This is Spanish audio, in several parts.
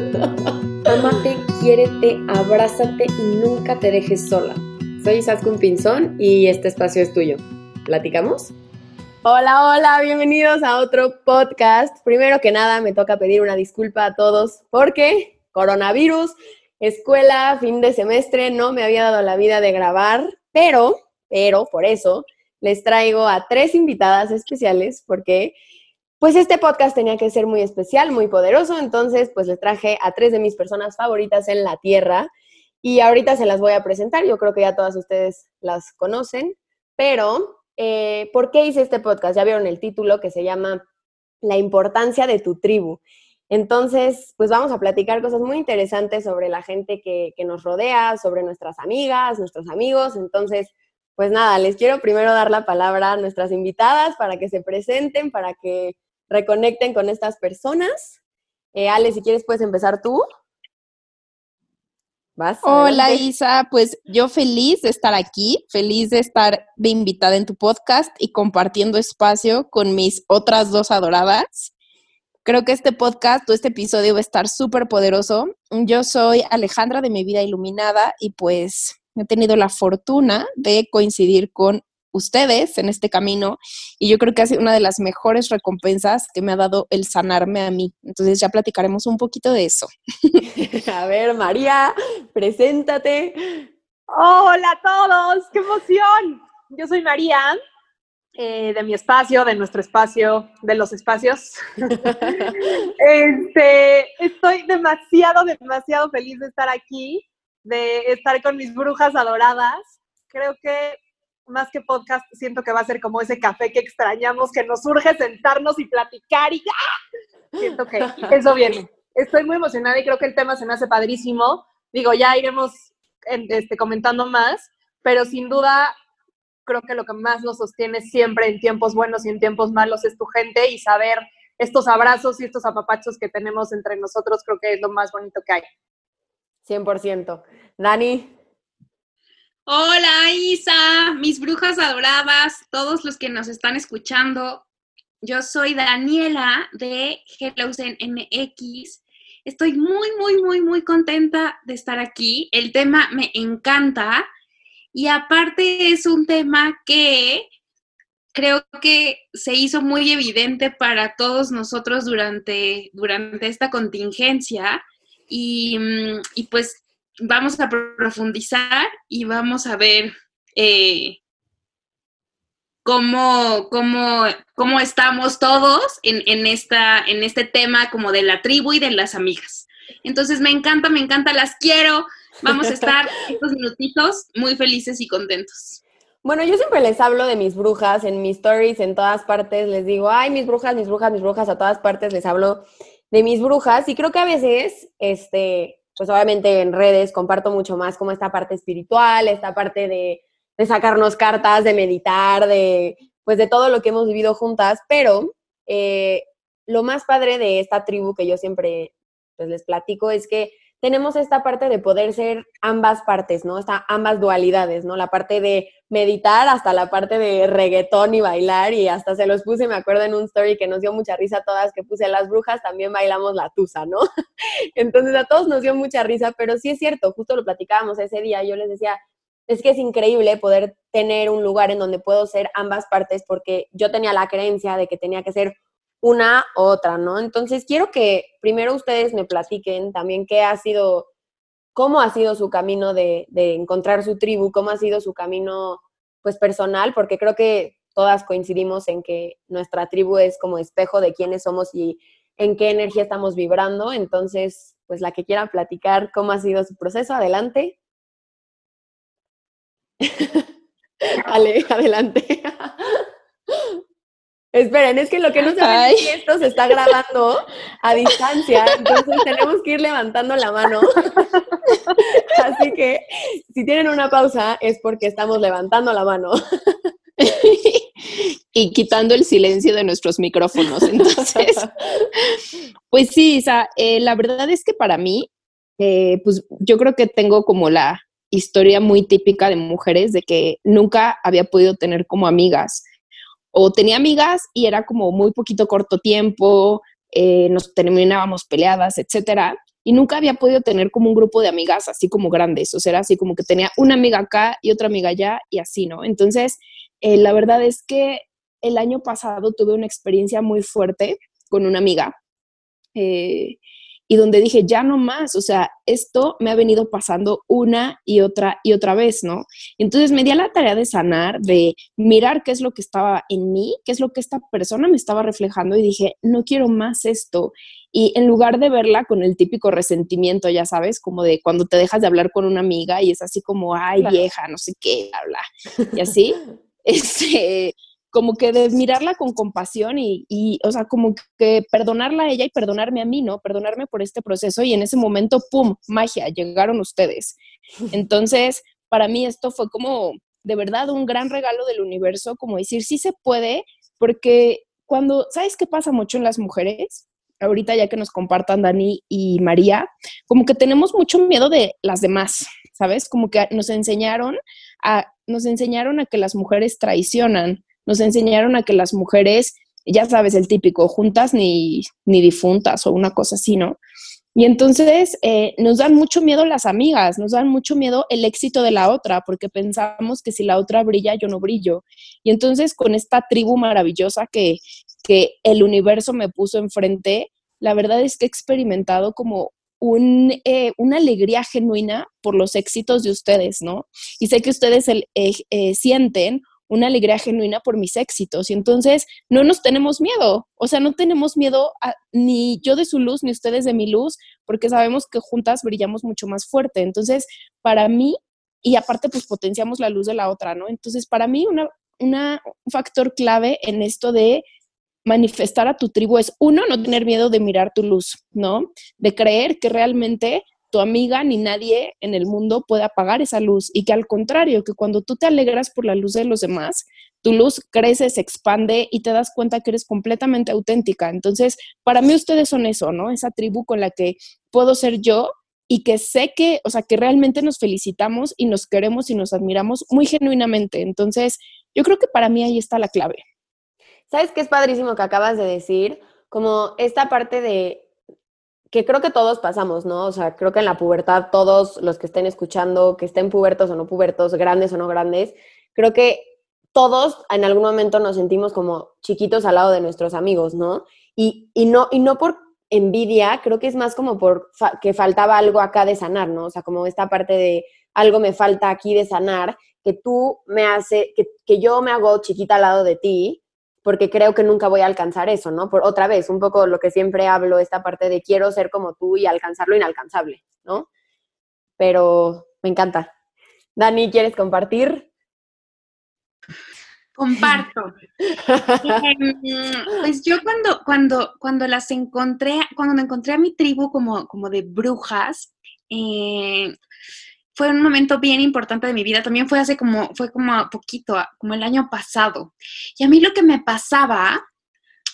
Amate, quiérete, abrázate y nunca te dejes sola. Soy Isaskun Pinzón y este espacio es tuyo. ¿Platicamos? Hola, hola, bienvenidos a otro podcast. Primero que nada, me toca pedir una disculpa a todos porque coronavirus, escuela, fin de semestre, no me había dado la vida de grabar, pero, pero, por eso les traigo a tres invitadas especiales porque pues este podcast tenía que ser muy especial, muy poderoso, entonces pues les traje a tres de mis personas favoritas en la Tierra y ahorita se las voy a presentar, yo creo que ya todas ustedes las conocen, pero eh, ¿por qué hice este podcast? Ya vieron el título que se llama La importancia de tu tribu. Entonces, pues vamos a platicar cosas muy interesantes sobre la gente que, que nos rodea, sobre nuestras amigas, nuestros amigos, entonces pues nada, les quiero primero dar la palabra a nuestras invitadas para que se presenten, para que reconecten con estas personas. Eh, Ale, si quieres, puedes empezar tú. ¿Vas? Hola Isa, pues yo feliz de estar aquí, feliz de estar de invitada en tu podcast y compartiendo espacio con mis otras dos adoradas. Creo que este podcast o este episodio va a estar súper poderoso. Yo soy Alejandra de Mi Vida Iluminada y pues he tenido la fortuna de coincidir con ustedes en este camino y yo creo que ha sido una de las mejores recompensas que me ha dado el sanarme a mí. Entonces ya platicaremos un poquito de eso. a ver, María, preséntate. Hola a todos, qué emoción. Yo soy María, eh, de mi espacio, de nuestro espacio, de los espacios. este, estoy demasiado, demasiado feliz de estar aquí, de estar con mis brujas adoradas. Creo que más que podcast, siento que va a ser como ese café que extrañamos, que nos urge sentarnos y platicar y ¡ah! Siento que eso viene. Estoy muy emocionada y creo que el tema se me hace padrísimo. Digo, ya iremos este, comentando más, pero sin duda creo que lo que más nos sostiene siempre en tiempos buenos y en tiempos malos es tu gente y saber estos abrazos y estos apapachos que tenemos entre nosotros, creo que es lo más bonito que hay. 100%. Dani. Hola Isa, mis brujas adoradas, todos los que nos están escuchando. Yo soy Daniela de Hellosen MX. Estoy muy, muy, muy, muy contenta de estar aquí. El tema me encanta y aparte es un tema que creo que se hizo muy evidente para todos nosotros durante, durante esta contingencia y, mm, y pues vamos a profundizar y vamos a ver eh, cómo, cómo, cómo, estamos todos en, en, esta, en este tema como de la tribu y de las amigas. Entonces me encanta, me encanta, las quiero. Vamos a estar estos minutitos muy felices y contentos. Bueno, yo siempre les hablo de mis brujas en mis stories, en todas partes, les digo, ay, mis brujas, mis brujas, mis brujas, a todas partes les hablo de mis brujas y creo que a veces, este, pues obviamente en redes comparto mucho más como esta parte espiritual, esta parte de, sacarnos cartas, de meditar, de pues de todo lo que hemos vivido juntas, pero eh, lo más padre de esta tribu que yo siempre pues les platico es que tenemos esta parte de poder ser ambas partes, ¿no? Esta, ambas dualidades, ¿no? La parte de meditar hasta la parte de reggaetón y bailar y hasta se los puse, me acuerdo en un story que nos dio mucha risa a todas que puse las brujas, también bailamos la tusa, ¿no? Entonces a todos nos dio mucha risa, pero sí es cierto, justo lo platicábamos ese día, yo les decía, es que es increíble poder tener un lugar en donde puedo ser ambas partes porque yo tenía la creencia de que tenía que ser una u otra, ¿no? Entonces quiero que primero ustedes me platiquen también qué ha sido, cómo ha sido su camino de, encontrar su tribu, cómo ha sido su camino pues personal, porque creo que todas coincidimos en que nuestra tribu es como espejo de quiénes somos y en qué energía estamos vibrando. Entonces, pues la que quiera platicar cómo ha sido su proceso, adelante. Ale, adelante. Esperen, es que lo que no saben es que esto se está grabando a distancia, entonces tenemos que ir levantando la mano. Así que si tienen una pausa es porque estamos levantando la mano. y quitando el silencio de nuestros micrófonos. Entonces, pues sí, Isa, eh, la verdad es que para mí, eh, pues yo creo que tengo como la historia muy típica de mujeres de que nunca había podido tener como amigas o tenía amigas y era como muy poquito corto tiempo, eh, nos terminábamos peleadas, etcétera. y nunca había podido tener como un grupo de amigas así como grandes, o sea, era así como que tenía una amiga acá y otra amiga allá y así, ¿no? Entonces, eh, la verdad es que el año pasado tuve una experiencia muy fuerte con una amiga. Eh, y donde dije, ya no más, o sea, esto me ha venido pasando una y otra y otra vez, ¿no? Entonces me di a la tarea de sanar, de mirar qué es lo que estaba en mí, qué es lo que esta persona me estaba reflejando y dije, no quiero más esto. Y en lugar de verla con el típico resentimiento, ya sabes, como de cuando te dejas de hablar con una amiga y es así como, ay, vieja, no sé qué, habla, y así, este, como que de mirarla con compasión y, y, o sea, como que perdonarla a ella y perdonarme a mí, ¿no? Perdonarme por este proceso y en ese momento, ¡pum!, magia, llegaron ustedes. Entonces, para mí esto fue como de verdad un gran regalo del universo, como decir, sí se puede, porque cuando, ¿sabes qué pasa mucho en las mujeres? Ahorita ya que nos compartan Dani y María, como que tenemos mucho miedo de las demás, ¿sabes? Como que nos enseñaron a, nos enseñaron a que las mujeres traicionan, nos enseñaron a que las mujeres, ya sabes, el típico, juntas ni, ni difuntas o una cosa así, ¿no? Y entonces eh, nos dan mucho miedo las amigas, nos dan mucho miedo el éxito de la otra, porque pensamos que si la otra brilla, yo no brillo. Y entonces con esta tribu maravillosa que, que el universo me puso enfrente, la verdad es que he experimentado como un, eh, una alegría genuina por los éxitos de ustedes, ¿no? Y sé que ustedes eh, eh, sienten una alegría genuina por mis éxitos. Y entonces no nos tenemos miedo, o sea, no tenemos miedo ni yo de su luz, ni ustedes de mi luz, porque sabemos que juntas brillamos mucho más fuerte. Entonces, para mí, y aparte pues potenciamos la luz de la otra, ¿no? Entonces, para mí una, una, un factor clave en esto de manifestar a tu tribu es, uno, no tener miedo de mirar tu luz, ¿no? De creer que realmente tu amiga ni nadie en el mundo puede apagar esa luz y que al contrario, que cuando tú te alegras por la luz de los demás, tu luz crece, se expande y te das cuenta que eres completamente auténtica. Entonces, para mí ustedes son eso, ¿no? Esa tribu con la que puedo ser yo y que sé que, o sea, que realmente nos felicitamos y nos queremos y nos admiramos muy genuinamente. Entonces, yo creo que para mí ahí está la clave. ¿Sabes qué es padrísimo que acabas de decir? Como esta parte de que creo que todos pasamos, ¿no? O sea, creo que en la pubertad todos los que estén escuchando, que estén pubertos o no pubertos, grandes o no grandes, creo que todos en algún momento nos sentimos como chiquitos al lado de nuestros amigos, ¿no? Y, y no, y no por envidia, creo que es más como por que faltaba algo acá de sanar, ¿no? O sea, como esta parte de algo me falta aquí de sanar, que tú me hace, que, que yo me hago chiquita al lado de ti porque creo que nunca voy a alcanzar eso, ¿no? Por otra vez, un poco lo que siempre hablo, esta parte de quiero ser como tú y alcanzar lo inalcanzable, ¿no? Pero me encanta. Dani, ¿quieres compartir? Comparto. Em, pues yo cuando, cuando, cuando las encontré, cuando encontré a mi tribu como, como de brujas, eh, fue un momento bien importante de mi vida. También fue hace como, fue como poquito, como el año pasado. Y a mí lo que me pasaba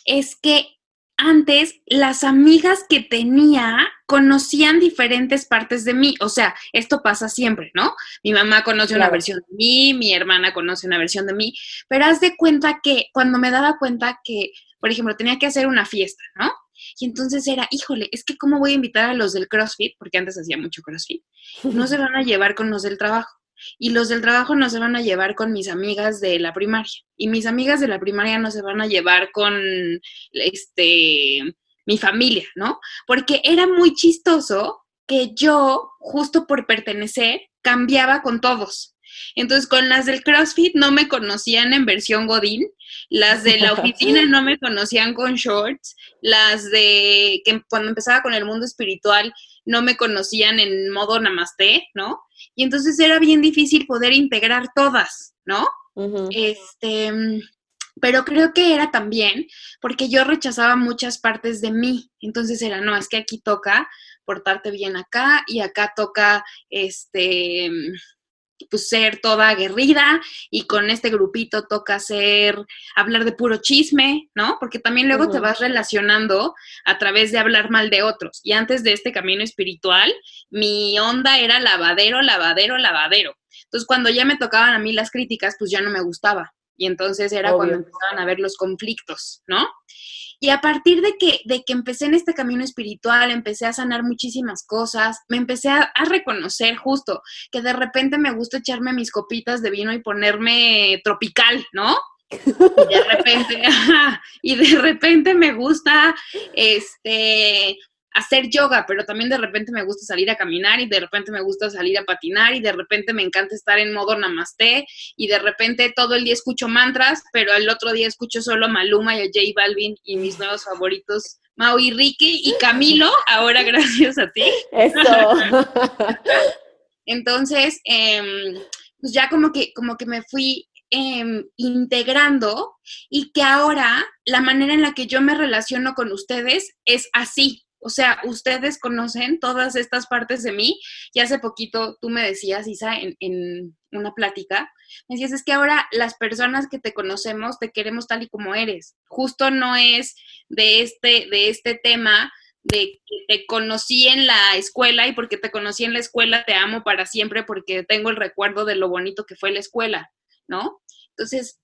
es que antes las amigas que tenía conocían diferentes partes de mí. O sea, esto pasa siempre, ¿no? Mi mamá conoce una versión de mí, mi hermana conoce una versión de mí, pero haz de cuenta que cuando me daba cuenta que, por ejemplo, tenía que hacer una fiesta, ¿no? Y entonces era, híjole, es que cómo voy a invitar a los del CrossFit, porque antes hacía mucho CrossFit, no se van a llevar con los del trabajo. Y los del trabajo no se van a llevar con mis amigas de la primaria. Y mis amigas de la primaria no se van a llevar con este mi familia, ¿no? Porque era muy chistoso que yo, justo por pertenecer, cambiaba con todos. Entonces, con las del CrossFit no me conocían en versión Godín, las de la oficina no me conocían con shorts, las de que cuando empezaba con el mundo espiritual no me conocían en modo namaste, ¿no? Y entonces era bien difícil poder integrar todas, ¿no? Este, pero creo que era también porque yo rechazaba muchas partes de mí. Entonces era, no, es que aquí toca portarte bien acá y acá toca, este, pues ser toda aguerrida y con este grupito toca ser, hablar de puro chisme, ¿no? Porque también luego te vas relacionando a través de hablar mal de otros. Y antes de este camino espiritual, mi onda era lavadero, lavadero, lavadero. Entonces, cuando ya me tocaban a mí las críticas, pues ya no me gustaba. Y entonces era cuando empezaban a ver los conflictos, ¿no? Y a partir de que, de que empecé en este camino espiritual, empecé a sanar muchísimas cosas, me empecé a, reconocer justo que de repente me gusta echarme mis copitas de vino y ponerme tropical, ¿no? Y de repente, y de repente me gusta, este, hacer yoga, pero también de repente me gusta salir a caminar y de repente me gusta salir a patinar y de repente me encanta estar en modo namaste y de repente todo el día escucho mantras, pero el otro día escucho solo Maluma y a J Balvin y mis nuevos favoritos, Mau y Ricky y Camilo, ahora gracias a ti. Eso. Entonces, em, pues ya como que, como que me fui em, integrando y que ahora la manera en la que yo me relaciono con ustedes es así, o sea, ustedes conocen todas estas partes de mí. Y hace poquito tú me decías, Isa, en, en, una plática, me decías, es que ahora las personas que te conocemos te queremos tal y como eres. Justo no es de este, de este tema de que te conocí en la escuela y porque te conocí en la escuela te amo para siempre porque tengo el recuerdo de lo bonito que fue la escuela, ¿no? Entonces,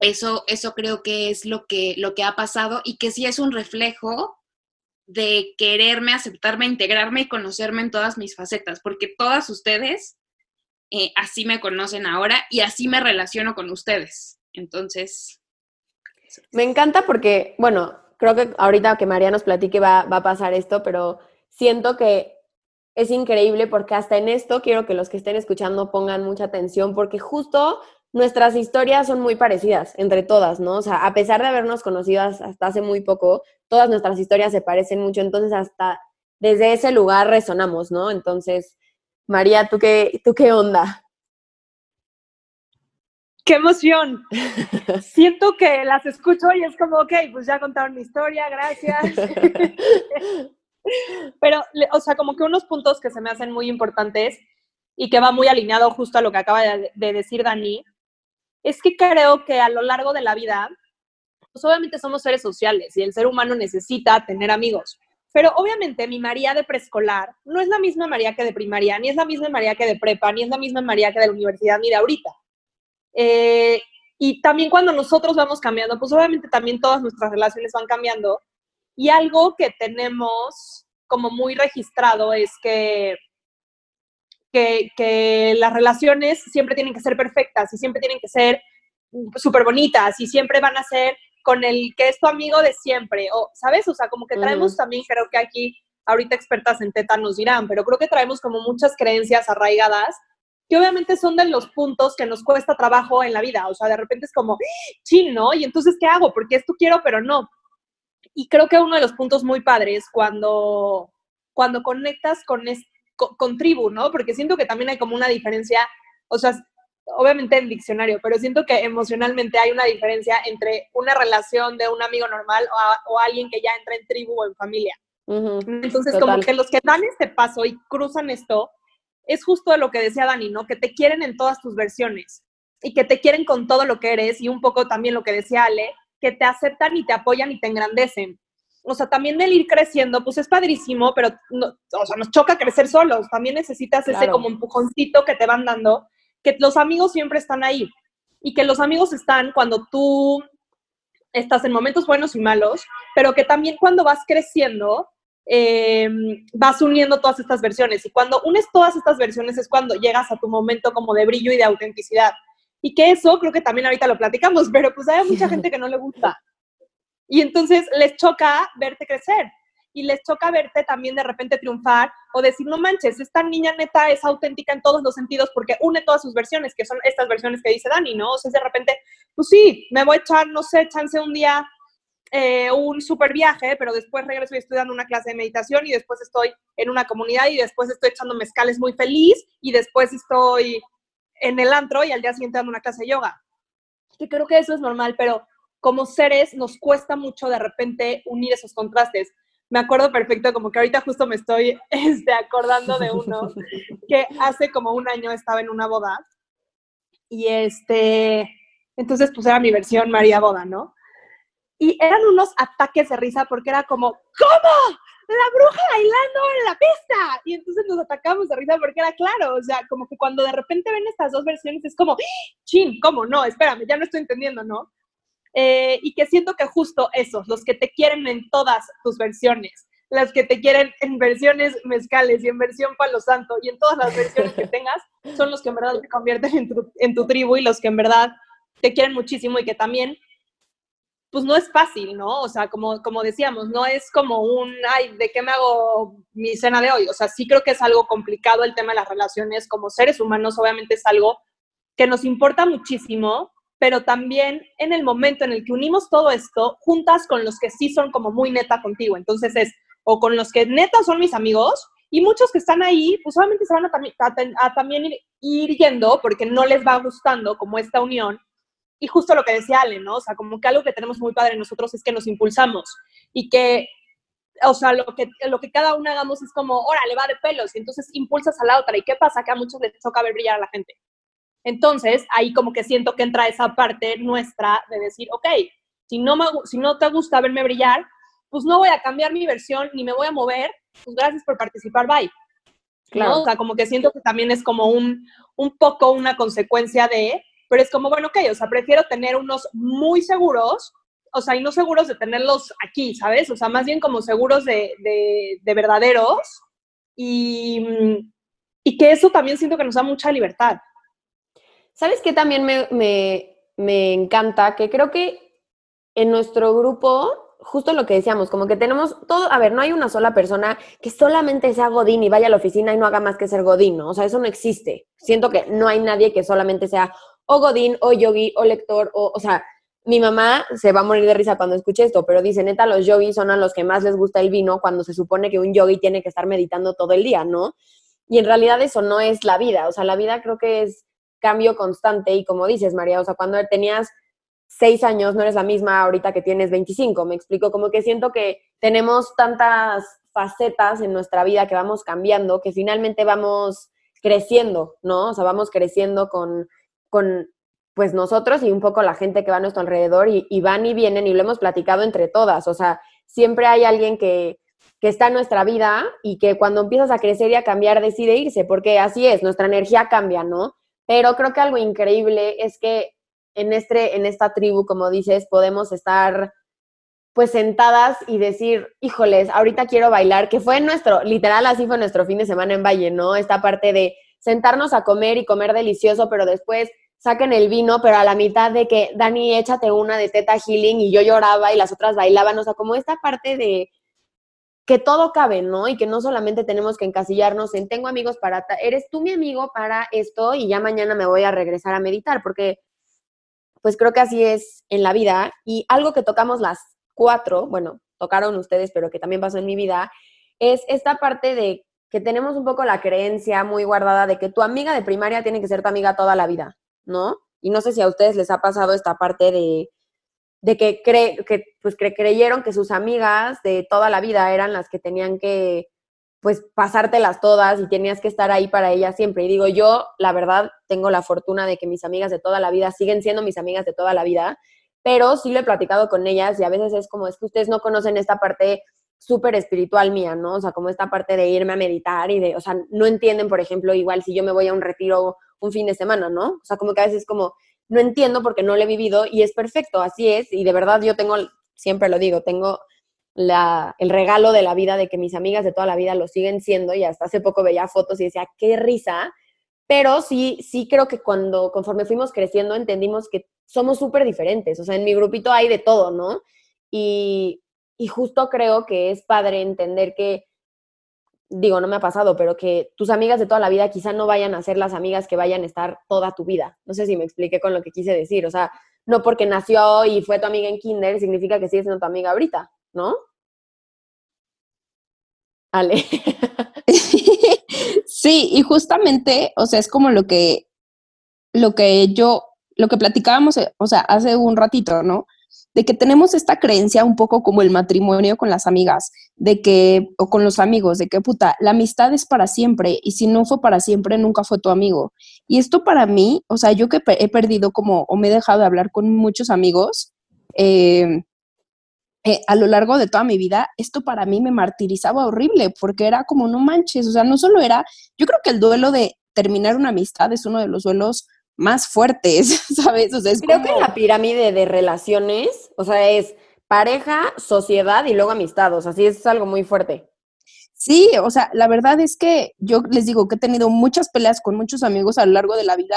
eso, eso creo que es lo que, lo que ha pasado y que sí es un reflejo de quererme, aceptarme, integrarme y conocerme en todas mis facetas, porque todas ustedes eh, así me conocen ahora y así me relaciono con ustedes. Entonces... Me encanta porque, bueno, creo que ahorita que María nos platique va, va a pasar esto, pero siento que es increíble porque hasta en esto quiero que los que estén escuchando pongan mucha atención porque justo nuestras historias son muy parecidas entre todas, ¿no? O sea, a pesar de habernos conocido hasta hace muy poco, todas nuestras historias se parecen mucho, entonces hasta desde ese lugar resonamos, ¿no? Entonces, María, ¿tú qué, tú qué onda? ¡Qué emoción! Siento que las escucho y es como, ok, pues ya contaron mi historia, gracias. Pero, o sea, como que unos puntos que se me hacen muy importantes y que va muy alineado justo a lo que acaba de, de decir Dani, es que creo que a lo largo de la vida, pues obviamente somos seres sociales y el ser humano necesita tener amigos. Pero obviamente mi María de preescolar no es la misma María que de primaria, ni es la misma María que de prepa, ni es la misma María que de la universidad, ni de ahorita. Eh, y también cuando nosotros vamos cambiando, pues obviamente también todas nuestras relaciones van cambiando. Y algo que tenemos como muy registrado es que que, las relaciones siempre tienen que ser perfectas y siempre tienen que ser súper bonitas y siempre van a ser con el que es tu amigo de siempre, o, ¿sabes? O sea, como que traemos también, creo que aquí, ahorita expertas en teta nos dirán, pero creo que traemos como muchas creencias arraigadas que obviamente son de los puntos que nos cuesta trabajo en la vida, o sea, de repente es como, chin, ¿no? Y entonces, ¿qué hago? Porque esto quiero, pero no. Y creo que uno de los puntos muy padres cuando, cuando conectas con, con, tribu, ¿no? Porque siento que también hay como una diferencia, o sea, obviamente en diccionario, pero siento que emocionalmente hay una diferencia entre una relación de un amigo normal o, alguien que ya entra en tribu o en familia. Entonces, como que los que dan este paso y cruzan esto, es justo lo que decía Dani, ¿no? Que te quieren en todas tus versiones y que te quieren con todo lo que eres y un poco también lo que decía Ale, que te aceptan y te apoyan y te engrandecen o sea, también del ir creciendo, pues es padrísimo, pero, o sea, nos choca crecer solos. También necesitas ese como empujoncito que te van dando, que los amigos siempre están ahí y que los amigos están cuando tú estás en momentos buenos y malos, pero que también cuando vas creciendo, eh, vas uniendo todas estas versiones. Y cuando unes todas estas versiones es cuando llegas a tu momento como de brillo y de autenticidad. Y que eso creo que también ahorita lo platicamos, pero pues hay mucha gente que no le gusta. Y entonces les choca verte crecer y les choca verte también de repente triunfar o decir, no manches, esta niña neta es auténtica en todos los sentidos porque une todas sus versiones, que son estas versiones que dice Dani, ¿no? O sea, de repente, pues sí, me voy a echar, no sé, chance un día eh, un super viaje, pero después regreso y estoy dando una clase de meditación y después estoy en una comunidad y después estoy echando mezcales muy feliz y después estoy en el antro y al día siguiente dando una clase de yoga. Que creo que eso es normal, pero como seres nos cuesta mucho de repente unir esos contrastes. Me acuerdo perfecto, como que ahorita justo me estoy este, acordando de uno que hace como un año estaba en una boda y este, entonces pues era mi versión María Boda, ¿no? Y eran unos ataques de risa porque era como, ¿cómo? La bruja bailando en la pista. Y entonces nos atacamos de risa porque era claro, o sea, como que cuando de repente ven estas dos versiones es como, chin, ¿cómo? No, espérame, ya no estoy entendiendo, ¿no? Eh, y que siento que justo esos, los que te quieren en todas tus versiones, las que te quieren en versiones mezcales y en versión palo santo y en todas las versiones que tengas, son los que en verdad te convierten en tu, en tu tribu y los que en verdad te quieren muchísimo y que también pues no es fácil, ¿no? O sea, como, como decíamos, no es como un, ay, ¿de qué me hago mi cena de hoy? O sea, sí creo que es algo complicado el tema de las relaciones. Como seres humanos, obviamente es algo que nos importa muchísimo, pero también en el momento en el que unimos todo esto, juntas con los que sí son como muy neta contigo. Entonces es, o con los que neta son mis amigos, y muchos que están ahí, pues obviamente se van a, también ir, ir yendo porque no les va gustando como esta unión y justo lo que decía Ale, ¿no? O sea, como que algo que tenemos muy padre nosotros es que nos impulsamos y que, o sea, lo que, lo que cada uno hagamos es como, órale, va de pelos y entonces impulsas a la otra. ¿Y qué pasa? Que a muchos les toca ver brillar a la gente. Entonces, ahí como que siento que entra esa parte nuestra de decir, ok, si no, me, si no te gusta verme brillar, pues no voy a cambiar mi versión ni me voy a mover, pues gracias por participar, bye. Claro. O sea, como que siento que también es como un, un poco una consecuencia de pero es como, bueno, ok, o sea, prefiero tener unos muy seguros, o sea, y no seguros de tenerlos aquí, ¿sabes? O sea, más bien como seguros de, de, verdaderos y, y, que eso también siento que nos da mucha libertad. ¿Sabes qué también me, me, me encanta? Que creo que en nuestro grupo justo lo que decíamos, como que tenemos todo, a ver, no hay una sola persona que solamente sea Godín y vaya a la oficina y no haga más que ser Godín, ¿no? O sea, eso no existe. Siento que no hay nadie que solamente sea o Godín, o yogi, o lector, o, o sea, mi mamá se va a morir de risa cuando escuche esto, pero dice, neta, los yogis son a los que más les gusta el vino cuando se supone que un yogi tiene que estar meditando todo el día, ¿no? Y en realidad eso no es la vida, o sea, la vida creo que es cambio constante y como dices, María, o sea, cuando tenías seis años no eres la misma ahorita que tienes 25, me explico, como que siento que tenemos tantas facetas en nuestra vida que vamos cambiando, que finalmente vamos creciendo, ¿no? O sea, vamos creciendo con con pues nosotros y un poco la gente que va a nuestro alrededor y, van y vienen y lo hemos platicado entre todas. O sea, siempre hay alguien que, que está en nuestra vida y que cuando empiezas a crecer y a cambiar decide irse, porque así es, nuestra energía cambia, ¿no? Pero creo que algo increíble es que en, este, en esta tribu, como dices, podemos estar pues sentadas y decir, híjoles, ahorita quiero bailar, que fue nuestro, literal así fue nuestro fin de semana en Valle, ¿no? Esta parte de sentarnos a comer y comer delicioso, pero después saquen el vino, pero a la mitad de que, Dani, échate una de Teta Healing y yo lloraba y las otras bailaban, o sea, como esta parte de que todo cabe, ¿no? Y que no solamente tenemos que encasillarnos en tengo amigos para, eres tú mi amigo para esto y ya mañana me voy a regresar a meditar, porque pues creo que así es en la vida. Y algo que tocamos las cuatro, bueno, tocaron ustedes, pero que también pasó en mi vida, es esta parte de que tenemos un poco la creencia muy guardada de que tu amiga de primaria tiene que ser tu amiga toda la vida. ¿no? Y no sé si a ustedes les ha pasado esta parte de, de que, cre, que, pues, creyeron que sus amigas de toda la vida eran las que tenían que, pues, pasártelas todas y tenías que estar ahí para ellas siempre. Y digo, yo, la verdad, tengo la fortuna de que mis amigas de toda la vida siguen siendo mis amigas de toda la vida, pero sí lo he platicado con ellas y a veces es como, es que ustedes no conocen esta parte súper espiritual mía, ¿no? O sea, como esta parte de irme a meditar y de, o sea, no entienden, por ejemplo, igual si yo me voy a un retiro un fin de semana, ¿no? O sea, como que a veces como, no entiendo porque no lo he vivido y es perfecto, así es, y de verdad yo tengo, siempre lo digo, tengo la, el regalo de la vida de que mis amigas de toda la vida lo siguen siendo y hasta hace poco veía fotos y decía, qué risa, pero sí, sí creo que cuando, conforme fuimos creciendo, entendimos que somos súper diferentes, o sea, en mi grupito hay de todo, ¿no? Y, y justo creo que es padre entender que digo, no me ha pasado, pero que tus amigas de toda la vida quizá no vayan a ser las amigas que vayan a estar toda tu vida. No sé si me expliqué con lo que quise decir. O sea, no porque nació y fue tu amiga en kinder significa que sigue siendo tu amiga ahorita, ¿no? Ale. sí, y justamente, o sea, es como lo que, lo que yo, lo que platicábamos, o sea, hace un ratito, ¿no? De que tenemos esta creencia un poco como el matrimonio con las amigas, de que, o con los amigos, de que puta, la amistad es para siempre y si no fue para siempre, nunca fue tu amigo. Y esto para mí, o sea, yo que he perdido como, o me he dejado de hablar con muchos amigos, eh, eh, a lo largo de toda mi vida, esto para mí me martirizaba horrible, porque era como, no manches, o sea, no solo era, yo creo que el duelo de terminar una amistad es uno de los duelos más fuertes, ¿sabes? O sea, es Creo como- que la pirámide de relaciones, o sea, es pareja, sociedad y luego amistad. O sea, sí es algo muy fuerte. Sí, o sea, la verdad es que yo les digo que he tenido muchas peleas con muchos amigos a lo largo de la vida.